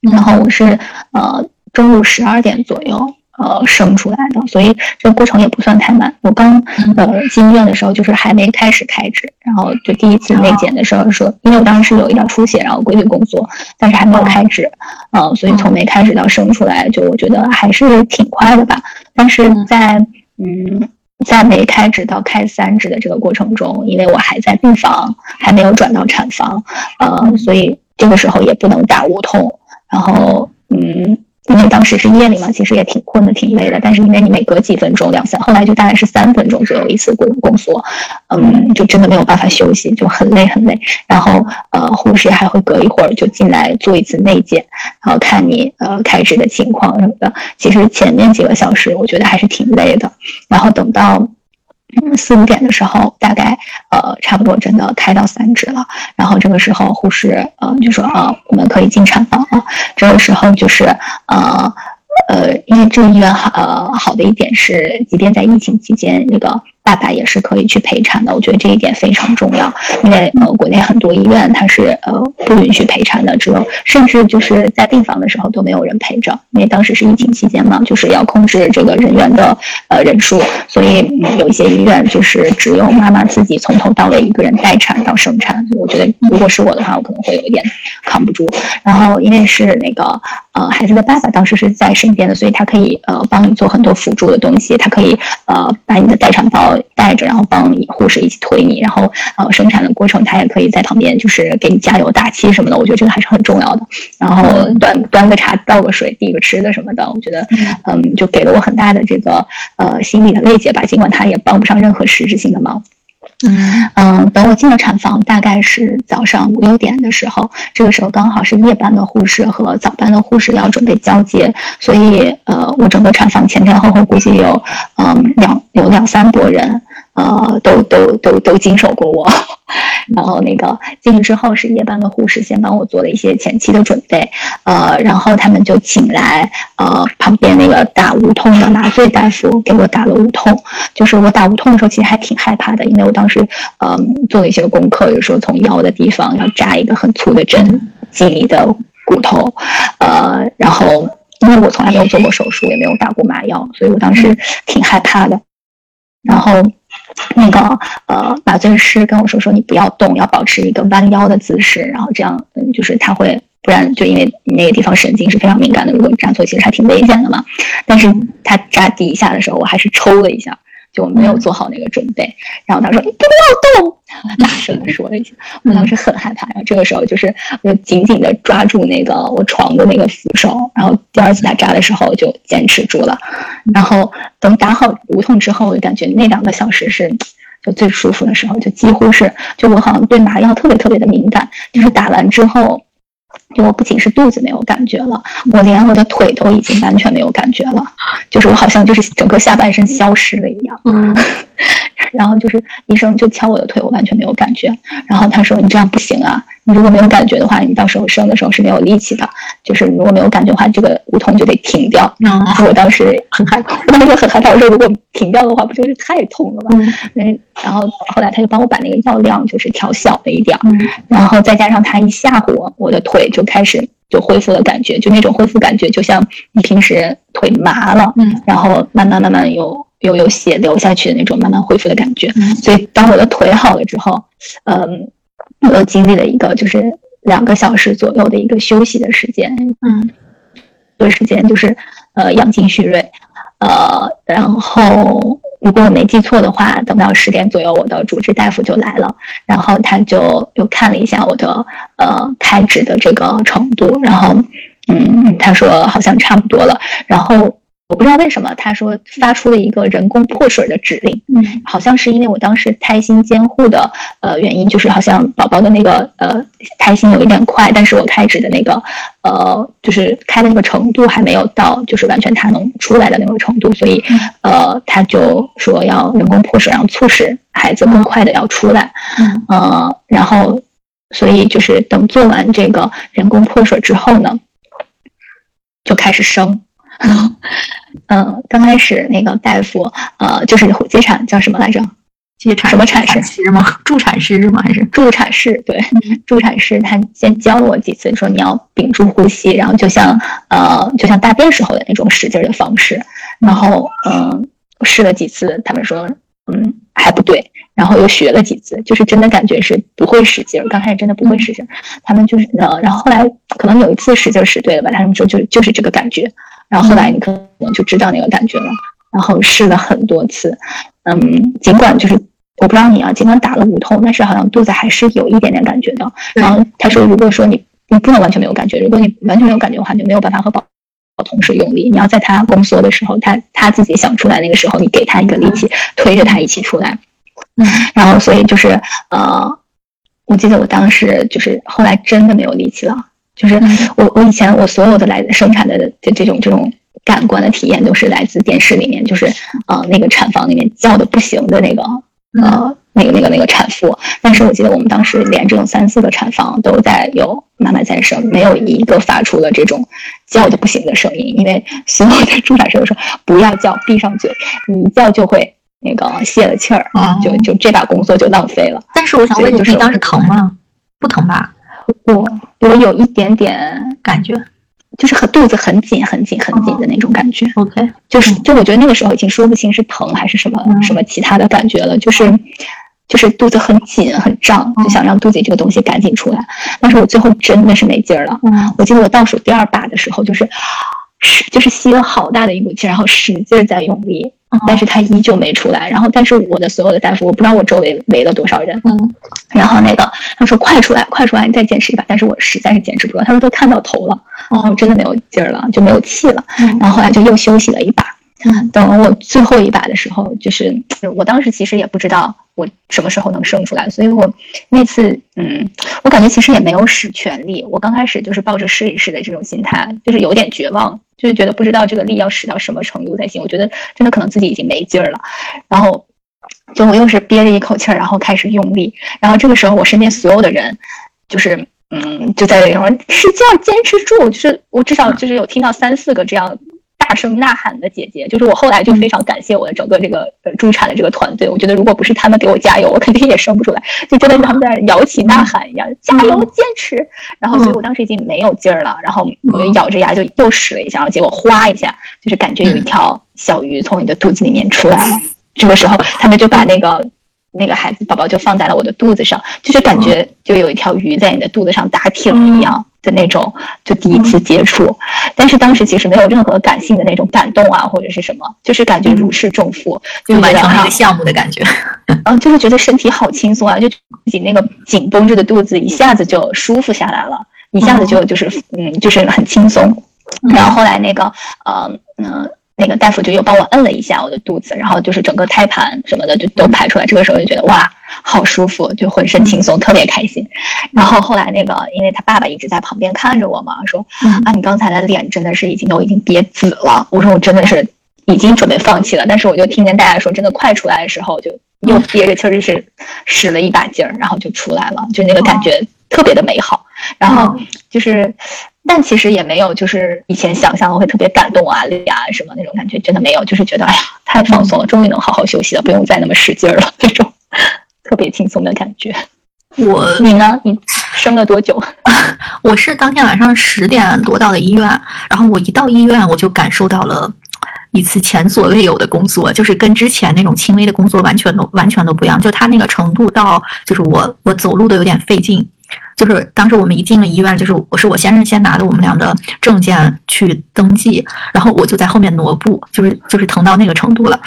S2: 然后我是呃中午十二点左右。呃，生出来的，所以这个过程也不算太慢。我刚呃进医院的时候，就是还没开始开指，然后就第一次内检的时候说，因为我当时有一点出血，然后规律宫缩，但是还没有开指，呃，所以从没开始到生出来，就我觉得还是挺快的吧。但是在嗯，在没开指到开三指的这个过程中，因为我还在病房，还没有转到产房，呃，所以这个时候也不能打无痛，然后嗯。因为当时是夜里嘛，其实也挺困的，挺累的。但是因为你每隔几分钟两三，后来就大概是三分钟左右一次宫宫缩，嗯，就真的没有办法休息，就很累很累。然后呃，护士还会隔一会儿就进来做一次内检，然后看你呃开支的情况什么的。其实前面几个小时我觉得还是挺累的。然后等到。四五点的时候，大概呃差不多真的开到三指了，然后这个时候护士呃就说啊我们可以进产房了，这个时候就是呃呃因为这个医院好呃好的一点是，即便在疫情期间那个。爸爸也是可以去陪产的，我觉得这一点非常重要，因为呃，国内很多医院它是呃不允许陪产的，只有甚至就是在病房的时候都没有人陪着，因为当时是疫情期间嘛，就是要控制这个人员的呃人数，所以有一些医院就是只有妈妈自己从头到尾一个人待产到生产。我觉得如果是我的话，我可能会有一点扛不住。然后因为是那个呃孩子的爸爸当时是在身边的，所以他可以呃帮你做很多辅助的东西，他可以呃把你的待产包。带着，然后帮你护士一起推你，然后呃生产的过程他也可以在旁边，就是给你加油打气什么的。我觉得这个还是很重要的。然后端端个茶、倒个水、递个吃的什么的，我觉得嗯，就给了我很大的这个呃心理的慰藉吧。尽管他也帮不上任何实质性的忙。嗯嗯，等我进了产房，大概是早上五六点的时候，这个时候刚好是夜班的护士和早班的护士要准备交接，所以呃，我整个产房前前后后估计有嗯两有两三拨人。呃，都都都都经手过我，然后那个进去之后是夜班的护士先帮我做了一些前期的准备，呃，然后他们就请来呃旁边那个打无痛的麻醉大夫给我打了无痛，就是我打无痛的时候其实还挺害怕的，因为我当时呃做了一些功课，有时候从腰的地方要扎一个很粗的针进你的骨头，呃，然后因为我从来没有做过手术，也没有打过麻药，所以我当时挺害怕的，然后。那个呃，麻醉师跟我说说，你不要动，要保持一个弯腰的姿势，然后这样，嗯，就是他会，不然就因为你那个地方神经是非常敏感的，如果你扎错，其实还挺危险的嘛。但是他扎第一下的时候，我还是抽了一下。就没有做好那个准备，然后他说：“你不要动！”大声的说了一下，我当时很害怕。然后这个时候，就是我紧紧的抓住那个我床的那个扶手，然后第二次他扎的时候就坚持住了。然后等打好无痛之后，我就感觉那两个小时是就最舒服的时候，就几乎是就我好像对麻药特别特别的敏感，就是打完之后。就我不仅是肚子没有感觉了，我连我的腿都已经完全没有感觉了，就是我好像就是整个下半身消失了一样。嗯，然后就是医生就敲我的腿，我完全没有感觉。然后他说：“你这样不行啊。”你如果没有感觉的话，你到时候生的时候是没有力气的。就是如果没有感觉的话，这个无痛就得停掉。我当时 很害怕，我当时很害怕，我说如果停掉的话，不就是太痛了吗？嗯。然后后来他就帮我把那个药量就是调小了一点，然后再加上他一吓唬我，我的腿就开始就恢复了感觉，就那种恢复感觉，就像你平时腿麻了，嗯，然后慢慢慢慢有有有血流下去的那种慢慢恢复的感觉。所以当我的腿好了之后，嗯。我又经历了一个就是两个小时左右的一个休息的时间，嗯，这个时间就是呃养精蓄锐，呃，然后如果我没记错的话，等到十点左右，我的主治大夫就来了，然后他就又看了一下我的呃开指的这个程度，然后嗯，他说好像差不多了，然后。我不知道为什么，他说发出了一个人工破水的指令，嗯，好像是因为我当时胎心监护的呃原因，就是好像宝宝的那个呃胎心有一点快，但是我开指的那个呃就是开的那个程度还没有到，就是完全它能出来的那个程度，所以呃他就说要人工破水，然后促使孩子更快的要出来，嗯，呃，然后所以就是等做完这个人工破水之后呢，就开始生。嗯，刚开始那个大夫，呃，就是接产叫什么来着？
S1: 接产
S2: 什么产
S1: 师吗？助产师是吗？还是
S2: 助产士？对，助产师他先教了我几次，说你要屏住呼吸，然后就像呃，就像大便时候的那种使劲的方式。然后嗯，试了几次，他们说嗯还不对，然后又学了几次，就是真的感觉是不会使劲。刚开始真的不会使劲，他们就是呃，然后后来可能有一次使劲使对了吧？他们说就就是这个感觉。然后后来你可能就知道那个感觉了，然后试了很多次，嗯，尽管就是我不知道你啊，尽管打了无痛，但是好像肚子还是有一点点感觉的。然后他说，如果说你你不能完全没有感觉，如果你完全没有感觉的话，就没有办法和宝同事用力，你要在他宫缩的时候，他他自己想出来那个时候，你给他一个力气，推着他一起出来。
S1: 嗯，
S2: 然后所以就是呃，我记得我当时就是后来真的没有力气了，就是我我以前我所有的来生产的这这种这种感官的体验都是来自电视里面，就是呃那个产房里面叫的不行的那个呃。那个、那个、那个产妇，但是我记得我们当时连这种三四个产房都在有妈妈在生，没有一个发出了这种叫的不行的声音，因为所有的助产士都说不要叫，闭上嘴，你一叫就会那个泄了气儿，就就这把工作就浪费了。
S1: 但是我想问你，当时疼吗？不疼吧？
S2: 我我有一点点
S1: 感觉。
S2: 就是很肚子很紧、很紧、很紧的那种感觉。
S1: OK，
S2: 就是就我觉得那个时候已经说不清是疼还是什么什么其他的感觉了，就是就是肚子很紧、很胀，就想让肚子里这个东西赶紧出来。但是我最后真的是没劲儿了。我记得我倒数第二把的时候，就是使就是吸了好大的一股气，然后使劲在用力。但是他依旧没出来，然后但是我的所有的大夫，我不知道我周围围了多少人，
S1: 嗯，
S2: 然后那个他说快出来，快出来，你再坚持一把，但是我实在是坚持不住，他说都看到头了，哦，真的没有劲儿了，就没有气了，然后后来就又休息了一把。等我最后一把的时候，就是我当时其实也不知道我什么时候能生出来，所以我那次，嗯，我感觉其实也没有使全力。我刚开始就是抱着试一试的这种心态，就是有点绝望，就是觉得不知道这个力要使到什么程度才行。我觉得真的可能自己已经没劲儿了，然后就我又是憋着一口气儿，然后开始用力。然后这个时候，我身边所有的人，就是嗯，就在说使劲坚持住，就是我至少就是有听到三四个这样。大声呐喊的姐姐，就是我后来就非常感谢我的整个这个呃助产的这个团队。我觉得如果不是他们给我加油，我肯定也生不出来。就真的是他们在摇旗呐喊一样，加油，坚持。然后，所以我当时已经没有劲儿了，然后我就咬着牙就又使了一下，然后结果哗一下，就是感觉有一条小鱼从你的肚子里面出来了。这个时候，他们就把那个。那个孩子宝宝就放在了我的肚子上，就是感觉就有一条鱼在你的肚子上打挺一样的那种，就第一次接触。但是当时其实没有任何感性的那种感动啊，或者是什么，就是感觉如释重负，
S1: 就完成了一个项目的感觉。
S2: 嗯，就是觉得身体好轻松啊，就自己那个紧绷着的肚子一下子就舒服下来了，一下子就就是嗯，就是很轻松。然后后来那个呃嗯。那个大夫就又帮我摁了一下我的肚子，然后就是整个胎盘什么的就都排出来。这个时候就觉得哇，好舒服，就浑身轻松，特别开心。然后后来那个，因为他爸爸一直在旁边看着我嘛，说啊，你刚才的脸真的是已经都已经憋紫了。我说我真的是已经准备放弃了，但是我就听见大家说，真的快出来的时候，就又憋着气儿，就是使了一把劲儿，然后就出来了，就那个感觉特别的美好。然后就是。但其实也没有，就是以前想象的会特别感动啊、累啊什么那种感觉，真的没有，就是觉得哎呀，太放松了，终于能好好休息了，不用再那么使劲了，那种特别轻松的感觉。
S1: 我
S2: 你呢？你生了多久？
S1: 我是当天晚上十点多到的医院，然后我一到医院，我就感受到了一次前所未有的工作，就是跟之前那种轻微的工作完全都完全都不一样，就他那个程度到，就是我我走路都有点费劲。就是当时我们一进了医院，就是我是我先生先拿的我们俩的证件去登记，然后我就在后面挪步，就是就是疼到那个程度了。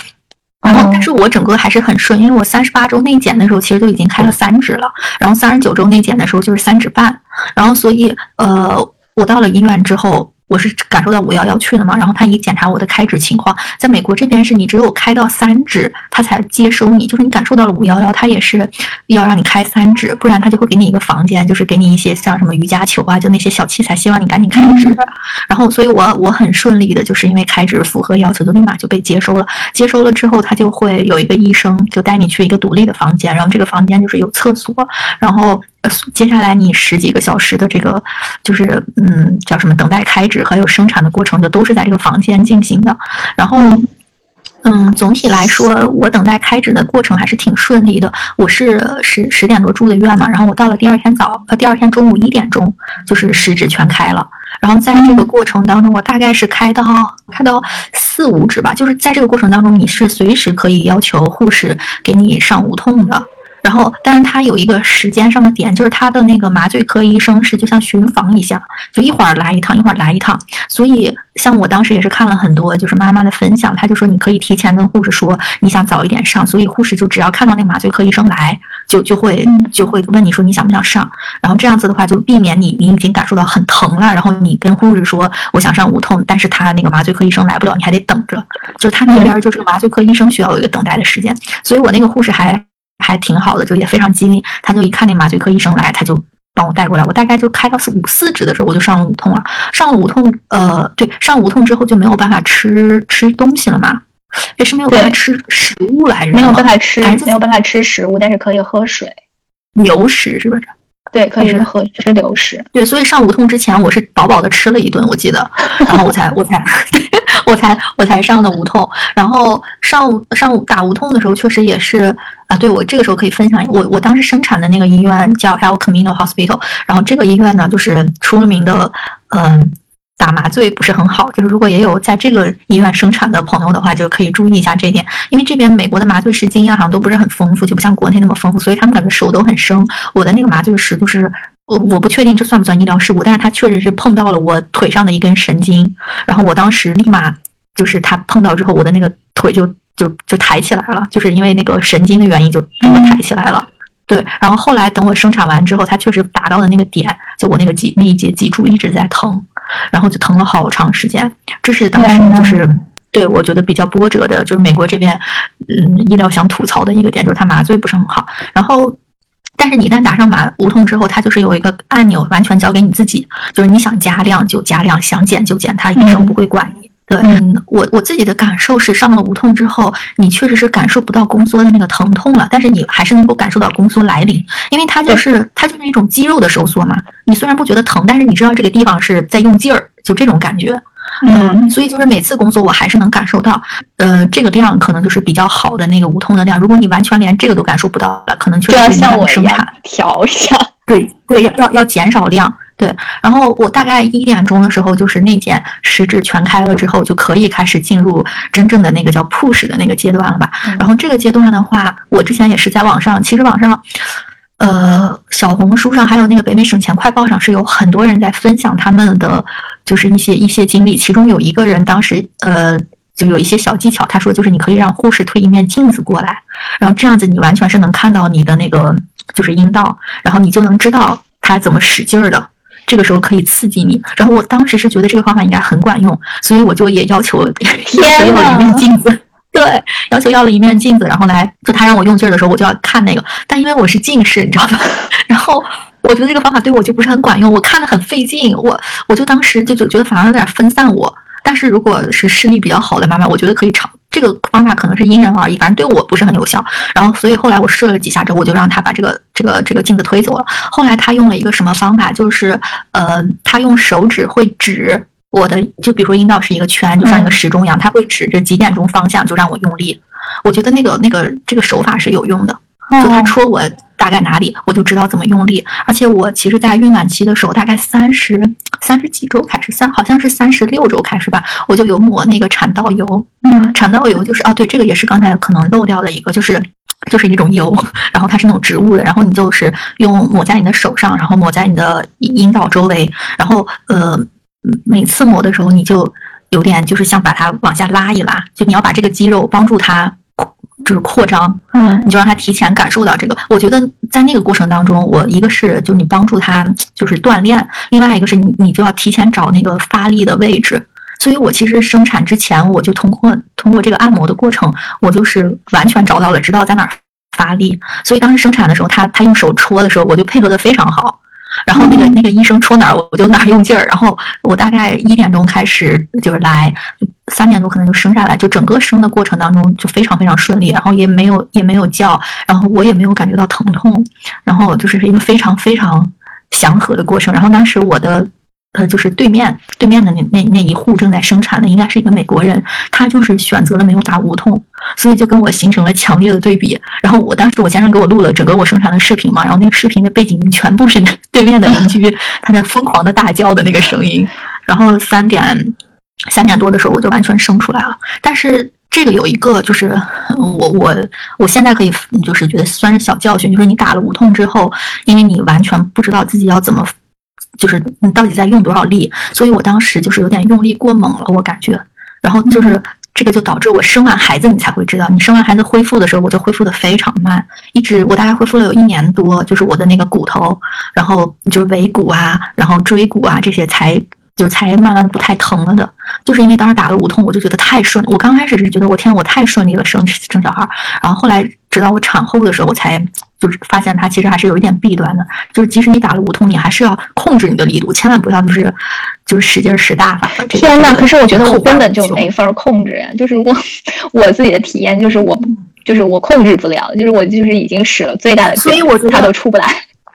S1: 然后但是我整个还是很顺，因为我三十八周内检的时候其实都已经开了三指了，然后三十九周内检的时候就是三指半，然后所以呃我到了医院之后。我是感受到五幺幺去了嘛，然后他一检查我的开指情况，在美国这边是你只有开到三指，他才接收你，就是你感受到了五幺幺，他也是要让你开三指，不然他就会给你一个房间，就是给你一些像什么瑜伽球啊，就那些小器材，希望你赶紧开指。然后，所以我我很顺利的，就是因为开指符合要求，就立马就被接收了。接收了之后，他就会有一个医生就带你去一个独立的房间，然后这个房间就是有厕所，然后。接下来你十几个小时的这个，就是嗯，叫什么等待开指还有生产的过程，就都是在这个房间进行的。然后，嗯，总体来说，我等待开指的过程还是挺顺利的。我是十十点多住的院嘛，然后我到了第二天早呃第二天中午一点钟，就是十指全开了。然后在这个过程当中，我大概是开到开到四五指吧。就是在这个过程当中，你是随时可以要求护士给你上无痛的。然后，但是他有一个时间上的点，就是他的那个麻醉科医生是就像巡房一下，就一会儿来一趟，一会儿来一趟。所以，像我当时也是看了很多就是妈妈的分享，他就说你可以提前跟护士说你想早一点上，所以护士就只要看到那麻醉科医生来，就就会就会问你说你想不想上，然后这样子的话就避免你你已经感受到很疼了，然后你跟护士说我想上无痛，但是他那个麻醉科医生来不了，你还得等着，就是他那边就是麻醉科医生需要有一个等待的时间，所以我那个护士还。还挺好的，就也非常机灵。他就一看那麻醉科医生来，他就帮我带过来。我大概就开到四五四指的时候，我就上了无痛了。上了无痛，呃，对，上无痛之后就没有办法吃吃东西了嘛？也是没有办法吃食物来着，
S2: 没有办法吃，没有办法吃食物，但是可以喝水，
S1: 流食是不是？
S2: 对，可以是喝吃流食。
S1: 对，所以上无痛之前，我是饱饱的吃了一顿，我记得，然后我才我才我才我才上的无痛。然后上午上午打无痛的时候，确实也是。啊，对我这个时候可以分享，我我当时生产的那个医院叫 El Camino Hospital，然后这个医院呢就是出了名的，嗯，打麻醉不是很好，就是如果也有在这个医院生产的朋友的话，就可以注意一下这一点，因为这边美国的麻醉师经验好像都不是很丰富，就不像国内那么丰富，所以他们感觉手都很生。我的那个麻醉师就是，我我不确定这算不算医疗事故，但是他确实是碰到了我腿上的一根神经，然后我当时立马就是他碰到之后，我的那个腿就。就就抬起来了，就是因为那个神经的原因，就抬起来了。对，然后后来等我生产完之后，他确实打到的那个点，就我那个脊那一节脊柱一直在疼，然后就疼了好长时间。这是当时就是对我觉得比较波折的，就是美国这边嗯医疗想吐槽的一个点，就是他麻醉不是很好。然后，但是你一旦打上麻无痛之后，它就是有一个按钮，完全交给你自己，就是你想加量就加量，想减就减，它医生不会管你。对，嗯，我我自己的感受是，上了无痛之后，你确实是感受不到宫缩的那个疼痛了，但是你还是能够感受到宫缩来临，因为它就是它就是一种肌肉的收缩嘛。你虽然不觉得疼，但是你知道这个地方是在用劲儿，就这种感觉。嗯，所以就是每次工作，我还是能感受到，呃，这个量可能就是比较好的那个无痛的量。如果你完全连这个都感受不到了，可能就要
S2: 像我
S1: 生产
S2: 调一下。
S1: 对对，要要要减少量。对，然后我大概一点钟的时候，就是内检食指全开了之后，就可以开始进入真正的那个叫 push 的那个阶段了吧。然后这个阶段的话，我之前也是在网上，其实网上，呃，小红书上还有那个北美省钱快报上是有很多人在分享他们的就是一些一些经历。其中有一个人当时呃就有一些小技巧，他说就是你可以让护士推一面镜子过来，然后这样子你完全是能看到你的那个就是阴道，然后你就能知道他怎么使劲儿的。这个时候可以刺激你，然后我当时是觉得这个方法应该很管用，所以我就也要求要了一面镜子，对，要求要了一面镜子，然后来就他让我用劲儿的时候，我就要看那个，但因为我是近视，你知道吧？然后我觉得这个方法对我就不是很管用，我看的很费劲，我我就当时就就觉得反而有点分散我。但是如果是视力比较好的妈妈，我觉得可以尝这个方法，可能是因人而异，反正对我不是很有效。然后，所以后来我试了几下之后，我就让他把这个这个这个镜子推走了。后来他用了一个什么方法，就是呃，他用手指会指我的，就比如说阴道是一个圈，就像一个时钟一样，它会指着几点钟方向就让我用力。我觉得那个那个这个手法是有用的，就他戳我。大概哪里我就知道怎么用力，而且我其实，在孕晚期的时候，大概三十三十几周开始，三好像是三十六周开始吧，我就有抹那个产道油。嗯，产道油就是哦，对，这个也是刚才可能漏掉的一个，就是就是一种油，然后它是那种植物的，然后你就是用抹在你的手上，然后抹在你的阴道周围，然后呃，每次抹的时候你就有点就是像把它往下拉一拉，就你要把这个肌肉帮助它。就是扩张，嗯，你就让它提前感受到这个。我觉得在那个过程当中，我一个是就你帮助它就是锻炼，另外一个是你你就要提前找那个发力的位置。所以我其实生产之前，我就通过通过这个按摩的过程，我就是完全找到了知道在哪儿发力。所以当时生产的时候，他他用手戳的时候，我就配合的非常好。然后那个那个医生戳哪儿，我就哪儿用劲儿。然后我大概一点钟开始就是来。三点多可能就生下来，就整个生的过程当中就非常非常顺利，然后也没有也没有叫，然后我也没有感觉到疼痛，然后就是一个非常非常祥和的过程。然后当时我的呃就是对面对面的那那那一户正在生产的应该是一个美国人，他就是选择了没有打无痛，所以就跟我形成了强烈的对比。然后我当时我先生给我录了整个我生产的视频嘛，然后那个视频的背景全部是对面的邻居他在疯狂的大叫的那个声音，然后三点。三点多的时候我就完全生出来了，但是这个有一个就是我我我现在可以就是觉得算是小教训，就是你打了无痛之后，因为你完全不知道自己要怎么，就是你到底在用多少力，所以我当时就是有点用力过猛了，我感觉，然后就是这个就导致我生完孩子你才会知道，你生完孩子恢复的时候，我就恢复的非常慢，一直我大概恢复了有一年多，就是我的那个骨头，然后就是尾骨啊，然后椎骨啊这些才。就才慢慢不太疼了的，就是因为当时打了无痛，我就觉得太顺。我刚开始是觉得我天，我太顺利了生生小孩，然后后来直到我产后的时候，我才就是发现它其实还是有一点弊端的，就是即使你打了无痛，你还是要控制你的力度，千万不要就是就是使劲使大发。
S2: 天呐，可是我觉得我根本就没法控制呀，就是我我自己的体验就是我就是我控制不了，就是我就是已经使了最大的劲，
S1: 所以我
S2: 它都出不来。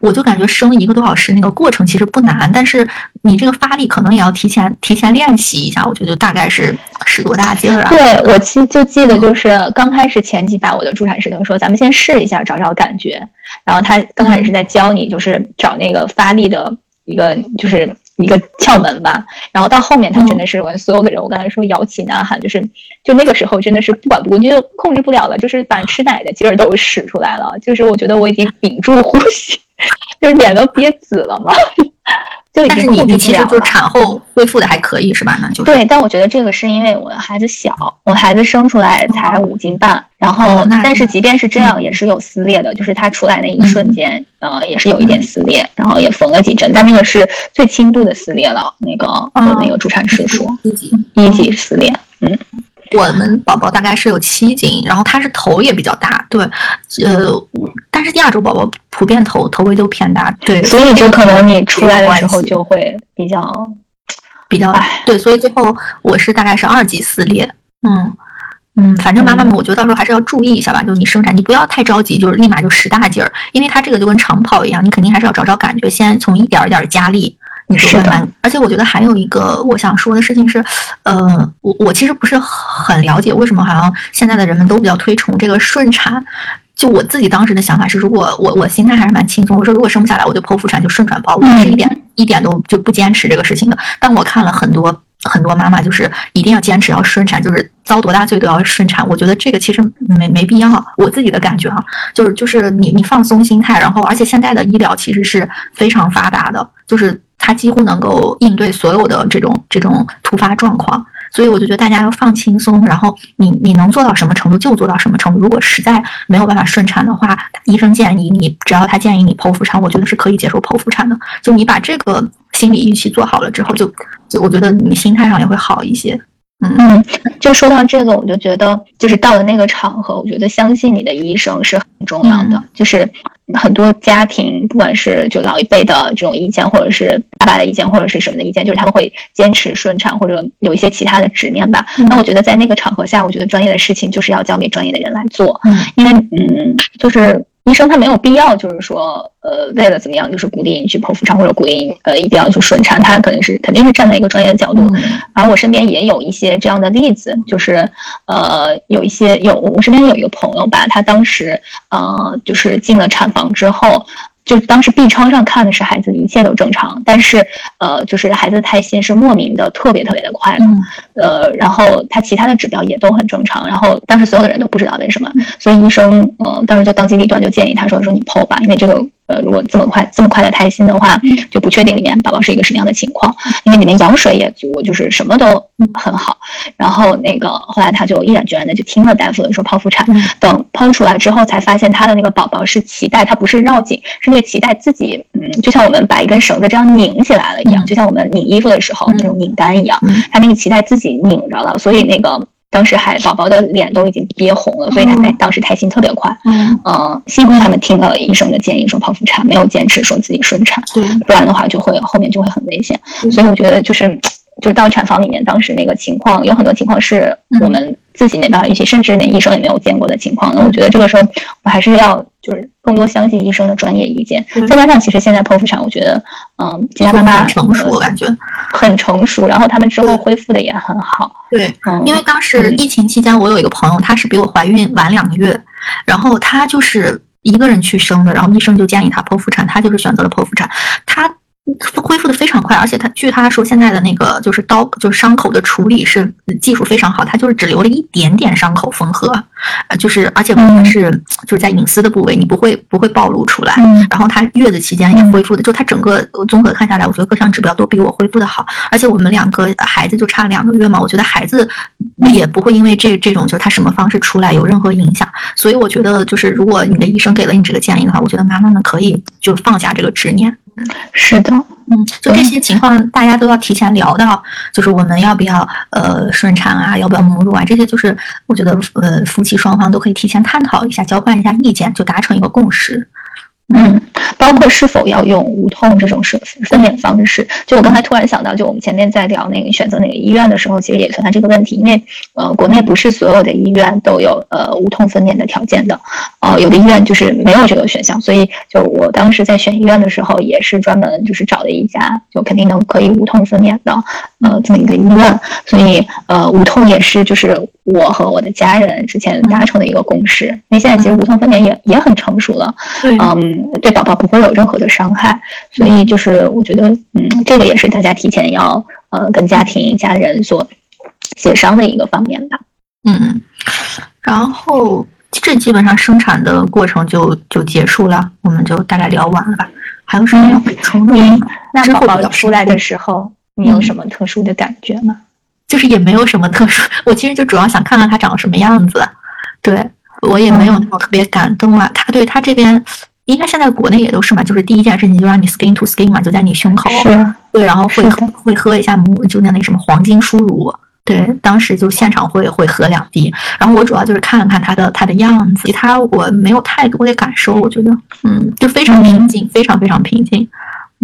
S1: 我就感觉生一个多小时那个过程其实不难，但是你这个发力可能也要提前提前练习一下。我觉得大概是使多大劲儿啊？
S2: 对我记就记得就是刚开始前几把我的助产师就说，咱们先试一下找找感觉。然后他刚开始是在教你就是找那个发力的一个就是一个窍门吧。然后到后面他真的是我所有的人，我刚才说摇旗呐喊，就是就那个时候真的是不管不顾，就控制不了了，就是把吃奶的劲儿都使出来了。就是我觉得我已经屏住呼吸。就是脸都憋紫了嘛，就已经
S1: 你你其实就产后恢复的还可以是吧？那就
S2: 对，但我觉得这个是因为我的孩子小，我孩子生出来才五斤半，然后但是即便是这样也是有撕裂的，就是他出来那一瞬间，呃，也是有一点撕裂，然后也缝了几针，但那个是最轻度的撕裂了，那个那个助产师说
S1: 一级
S2: 一级撕裂，嗯。
S1: 我们宝宝大概是有七斤，然后他是头也比较大，对，呃，但是亚洲宝宝普遍头头围都偏大，对，
S2: 所以就可能你出来的时候就会比较
S1: 比较对，所以最后我是大概是二级撕裂，嗯嗯，反正妈妈们，我觉得到时候还是要注意一下吧，就是你生产你不要太着急，就是立马就使大劲儿，因为它这个就跟长跑一样，你肯定还是要找找感觉，先从一点儿点儿加力。你
S2: 是
S1: 的，而且我觉得还有一个我想说的事情是，呃，我我其实不是很了解为什么好像现在的人们都比较推崇这个顺产。就我自己当时的想法是，如果我我心态还是蛮轻松，我说如果生不下来，我就剖腹产就顺产包，我是一点一点都就不坚持这个事情的。但我看了很多很多妈妈，就是一定要坚持要顺产，就是遭多大罪都要顺产。我觉得这个其实没没必要，我自己的感觉哈，就是就是你你放松心态，然后而且现在的医疗其实是非常发达的，就是。他几乎能够应对所有的这种这种突发状况，所以我就觉得大家要放轻松，然后你你能做到什么程度就做到什么程度。如果实在没有办法顺产的话，医生建议你，只要他建议你剖腹产，我觉得是可以接受剖腹产的。就你把这个心理预期做好了之后，就就我觉得你心态上也会好一些。
S2: 嗯，就说到这个，我就觉得就是到了那个场合，我觉得相信你的医生是很重要的，就是。很多家庭，不管是就老一辈的这种意见，或者是爸爸的意见，或者是什么的意见，就是他们会坚持顺产，或者有一些其他的执念吧。那我觉得在那个场合下，我觉得专业的事情就是要交给专业的人来做，因为嗯，就是。医生他没有必要，就是说，呃，为了怎么样，就是鼓励你去剖腹产或者鼓励呃一定要去顺产，他肯定是肯定是站在一个专业的角度。而我身边也有一些这样的例子，就是呃有一些有我身边有一个朋友吧，他当时呃就是进了产房之后。就当时 B 超上看的是孩子一切都正常，但是呃，就是孩子的胎心是莫名的特别特别的快，呃，然后他其他的指标也都很正常，然后当时所有的人都不知道为什么，所以医生呃当时就当机立断就建议他说说你剖吧，因为这个。呃，如果这么快这么快的胎心的话，就不确定里面宝宝是一个什么样的情况，因为里面羊水也足，就是什么都很好。然后那个后来他就毅然决然的就听了大夫的说剖腹产。等剖出来之后，才发现他的那个宝宝是脐带，它不是绕颈，是那个脐带自己，嗯，就像我们把一根绳子这样拧起来了一样，就像我们拧衣服的时候那种拧干一样，他那个脐带自己拧着了，所以那个。当时还宝宝的脸都已经憋红了，所以他在当时胎心特别快。嗯，幸亏他们听了医生的建议，说剖腹产，没有坚持说自己顺产，不然的话就会后面就会很危险。所以我觉得就是，就是到产房里面，当时那个情况有很多情况是我们。自己没办法预期，甚至连医生也没有见过的情况，那我觉得这个时候我还是要就是更多相信医生的专业意见。再加上其实现在剖腹产，我觉得嗯，其他妈妈
S1: 成熟，我感觉
S2: 很成熟，然后他们之后恢复的也很好。
S1: 对，因为当时疫情期间，我有一个朋友，她是比我怀孕晚两个月，然后她就是一个人去生的，然后医生就建议她剖腹产，她就是选择了剖腹产，她。恢复的非常快，而且他据他说，现在的那个就是刀，就是伤口的处理是技术非常好，他就是只留了一点点伤口缝合，呃，就是而且是就是在隐私的部位，你不会不会暴露出来。然后他月子期间也恢复的，就他整个综合看下来，我觉得各项指标都比我恢复的好。而且我们两个孩子就差两个月嘛，我觉得孩子也不会因为这这种就是他什么方式出来有任何影响。所以我觉得就是如果你的医生给了你这个建议的话，我觉得妈妈们可以就放下这个执念。
S2: 是的，
S1: 嗯，就这些情况，大家都要提前聊到，就是我们要不要呃顺产啊，要不要母乳啊，这些就是我觉得呃夫妻双方都可以提前探讨一下，交换一下意见，就达成一个共识。
S2: 嗯，包括是否要用无痛这种是分娩方式，就我刚才突然想到，就我们前面在聊那个选择哪个医院的时候，其实也存在这个问题，因为呃，国内不是所有的医院都有呃无痛分娩的条件的，呃，有的医院就是没有这个选项，所以就我当时在选医院的时候，也是专门就是找了一家就肯定能可以无痛分娩的呃这么一个医院，所以呃无痛也是就是我和我的家人之前达成的一个共识，因为现在其实无痛分娩也也很成熟了，嗯。对宝宝不会有任何的伤害，所以就是我觉得，嗯，这个也是大家提前要呃跟家庭家人所协商的一个方面吧。
S1: 嗯，然后这基本上生产的过程就就结束了，我们就大概聊完了吧？还有什么要补充的？
S2: 那宝宝出来的时候，你有什么特殊的感觉吗？
S1: 就是也没有什么特殊，我其实就主要想看看他长什么样子。对我也没有那种特别感动啊，他对他这边。应该现在国内也都是嘛，就是第一件事情就让你 skin to skin 嘛，就在你胸口，
S2: 是，
S1: 对，然后会会喝一下母，就那那什么黄金舒乳，对，当时就现场会会喝两滴，然后我主要就是看了看他的他的样子，其他我没有太多的感受，我觉得，嗯，就非常平静，非常非常平静，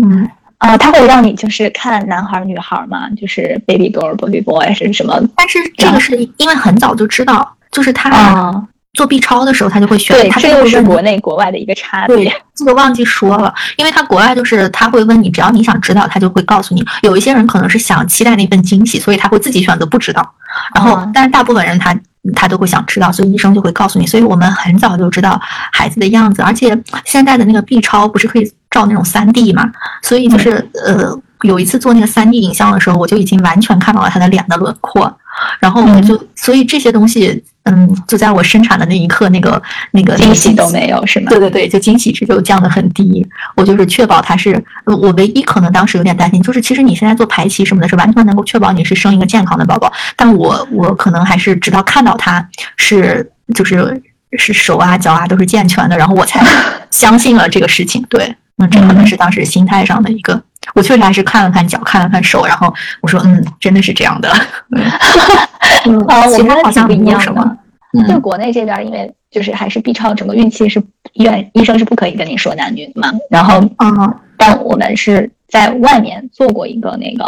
S1: 嗯，
S2: 啊，他会让你就是看男孩女孩嘛，就是 baby girl baby boy 是什么？
S1: 但是这个是因为很早就知道，就是他。做 B 超的时候，他就会选。
S2: 对，
S1: 这
S2: 又是国内国外的一个差别。
S1: 对，这个忘记说了，因为他国外就是他会问你，只要你想知道，他就会告诉你。有一些人可能是想期待那份惊喜，所以他会自己选择不知道。然后，但是大部分人他他都会想知道，所以医生就会告诉你。所以我们很早就知道孩子的样子，而且现在的那个 B 超不是可以照那种三 D 嘛？所以就是呃，有一次做那个三 D 影像的时候，我就已经完全看到了他的脸的轮廓。然后我就，所以这些东西，嗯，就在我生产的那一刻，那个那个
S2: 惊喜都没有，是吗？
S1: 对对对，就惊喜值就降得很低。我就是确保他是，我唯一可能当时有点担心，就是其实你现在做排期什么的，是完全能够确保你是生一个健康的宝宝。但我我可能还是直到看到他是就是是手啊脚啊都是健全的，然后我才相信了这个事情。对，嗯，这可能是当时心态上的一个。我确实还是看了看脚，看了看手，然后我说，嗯，真的是这样的。
S2: 啊，我们好像
S1: 不
S2: 一样的。就国内这边，因为就是还是 B 超，整个孕期是医院医生是不可以跟你说男女的嘛。然后，嗯，但我们是在外面做过一个那个，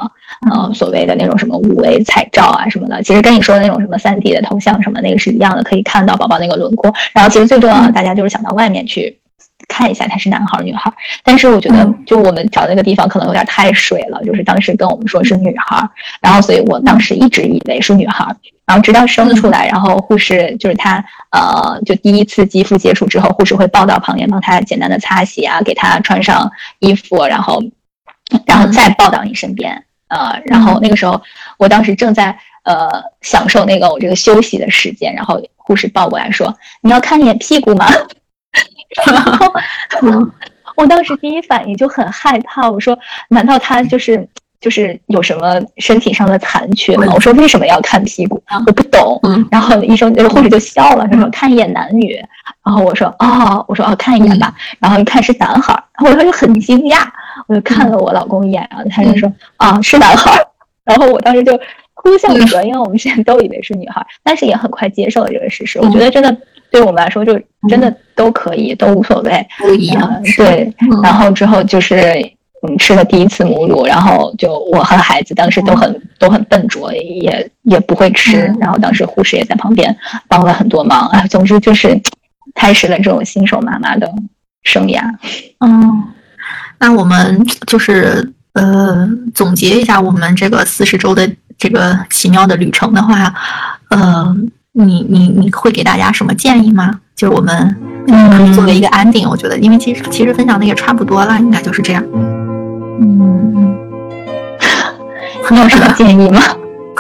S2: 呃，所谓的那种什么五维彩照啊什么的，其实跟你说的那种什么三 D 的头像什么那个是一样的，可以看到宝宝那个轮廓。然后，其实最重要的，大家就是想到外面去。看一下他是男孩女孩，但是我觉得就我们找那个地方可能有点太水了，就是当时跟我们说是女孩，然后所以我当时一直以为是女孩，然后直到生出来，然后护士就是他呃就第一次肌肤接触之后，护士会抱到旁边帮他简单的擦洗啊，给他穿上衣服，然后然后再抱到你身边，呃，然后那个时候我当时正在呃享受那个我这个休息的时间，然后护士抱过来说你要看一眼屁股吗？然后，我当时第一反应就很害怕，我说：“难道他就是就是有什么身体上的残缺吗？”我说：“为什么要看屁股？我不懂。”然后医生护士就笑了，他说：“看一眼男女。”然后我说：“哦，我说哦，看一眼吧。”然后一看是男孩，然后我就很惊讶，我就看了我老公一眼，然后他就说：“啊，是男孩。”然后我当时就哭笑不得，因为我们之前都以为是女孩，但是也很快接受了这个事实。我觉得真的。对我们来说，就真的都可以，都无所谓，
S1: 不一样。
S2: 对，然后之后就是嗯，吃了第一次母乳，然后就我和孩子当时都很都很笨拙，也也不会吃。然后当时护士也在旁边帮了很多忙。啊，总之就是开始了这种新手妈妈的生涯。
S1: 嗯，那我们就是呃，总结一下我们这个四十周的这个奇妙的旅程的话，呃。你你你会给大家什么建议吗？就是我们可以作为一个安定，我觉得，因为其实其实分享的也差不多了，应该就是这样。
S2: 嗯，你有什么建议吗？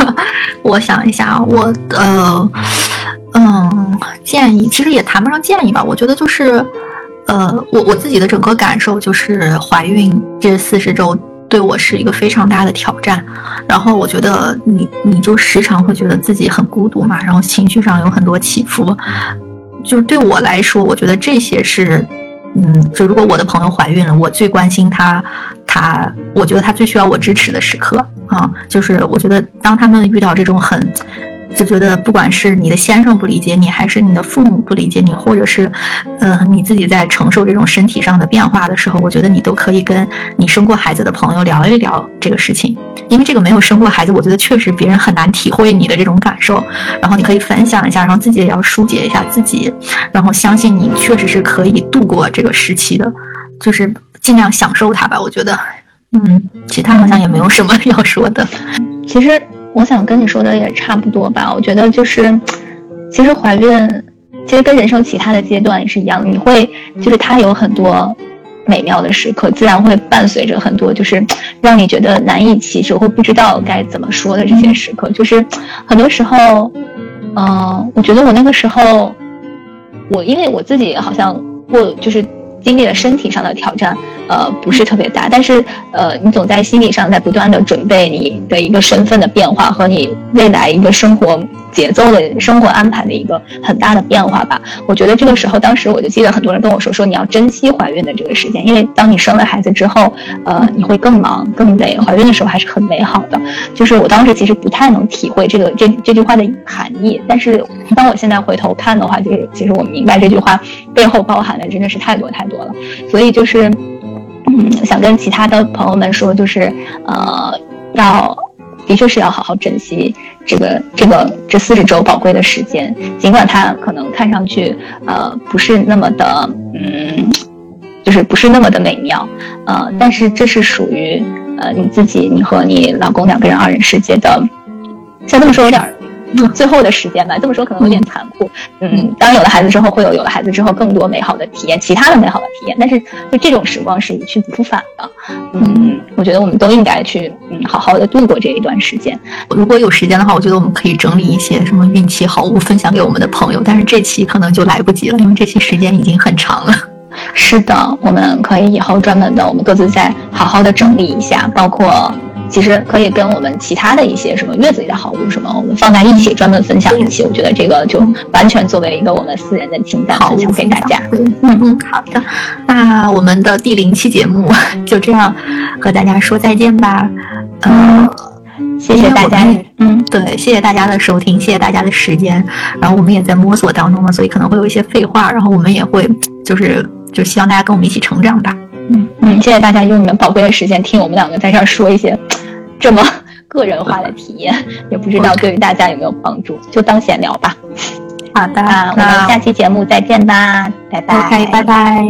S1: 我想一下，我呃嗯建议其实也谈不上建议吧，我觉得就是呃我我自己的整个感受就是怀孕这四十周对我是一个非常大的挑战，然后我觉得你你就时常会觉得自己很孤独嘛，然后情绪上有很多起伏，就是对我来说，我觉得这些是。嗯，就如果我的朋友怀孕了，我最关心她，她，我觉得她最需要我支持的时刻啊，就是我觉得当他们遇到这种很。就觉得不管是你的先生不理解你，还是你的父母不理解你，或者是，呃，你自己在承受这种身体上的变化的时候，我觉得你都可以跟你生过孩子的朋友聊一聊这个事情，因为这个没有生过孩子，我觉得确实别人很难体会你的这种感受。然后你可以分享一下，然后自己也要疏解一下自己，然后相信你确实是可以度过这个时期的，就是尽量享受它吧。我觉得，嗯，其他好像也没有什么要说的，
S2: 其实。我想跟你说的也差不多吧。我觉得就是，其实怀孕，其实跟人生其他的阶段也是一样，你会就是它有很多美妙的时刻，自然会伴随着很多就是让你觉得难以启齿或不知道该怎么说的这些时刻。就是很多时候，嗯，我觉得我那个时候，我因为我自己好像过就是。经历了身体上的挑战，呃，不是特别大，但是呃，你总在心理上在不断的准备你的一个身份的变化和你未来一个生活。节奏的生活安排的一个很大的变化吧。我觉得这个时候，当时我就记得很多人跟我说，说你要珍惜怀孕的这个时间，因为当你生了孩子之后，呃，你会更忙更累。怀孕的时候还是很美好的。就是我当时其实不太能体会这个这这句话的含义，但是当我现在回头看的话，就是其实我明白这句话背后包含的真的是太多太多了。所以就是，嗯，想跟其他的朋友们说，就是呃，要。的确是要好好珍惜这个这个这四十周宝贵的时间，尽管它可能看上去呃不是那么的嗯，就是不是那么的美妙，呃，但是这是属于呃你自己，你和你老公两个人二人世界的，像这么说有点。最后的时间吧，这么说可能有点残酷。嗯，当有了孩子之后，会有有了孩子之后更多美好的体验，其他的美好的体验。但是，就这种时光是一去不复返的。嗯，我觉得我们都应该去嗯好好的度过这一段时间。
S1: 如果有时间的话，我觉得我们可以整理一些什么孕期好物分享给我们的朋友。但是这期可能就来不及了，因为这期时间已经很长了。
S2: 是的，我们可以以后专门的，我们各自再好好的整理一下，包括。其实可以跟我们其他的一些什么月子里的好物什么，我们放在一起专门分享一期。我觉得这个就完全作为一个我们私人的清单分享给大家。
S1: 嗯嗯，好的，那我们的第零期节目就这样和大家说再见吧。
S2: 嗯，谢谢大家。
S1: 嗯，对，谢谢大家的收听，谢谢大家的时间。然后我们也在摸索当中嘛，所以可能会有一些废话。然后我们也会就是就希望大家跟我们一起成长吧。
S2: 嗯嗯谢谢大家用你们宝贵的时间听我们两个在这儿说一些 这么 个人化的体验也不知道对于大家有没有帮助就当闲聊吧。
S1: 好的
S2: 我们下期节目再见吧拜拜。
S1: 拜拜。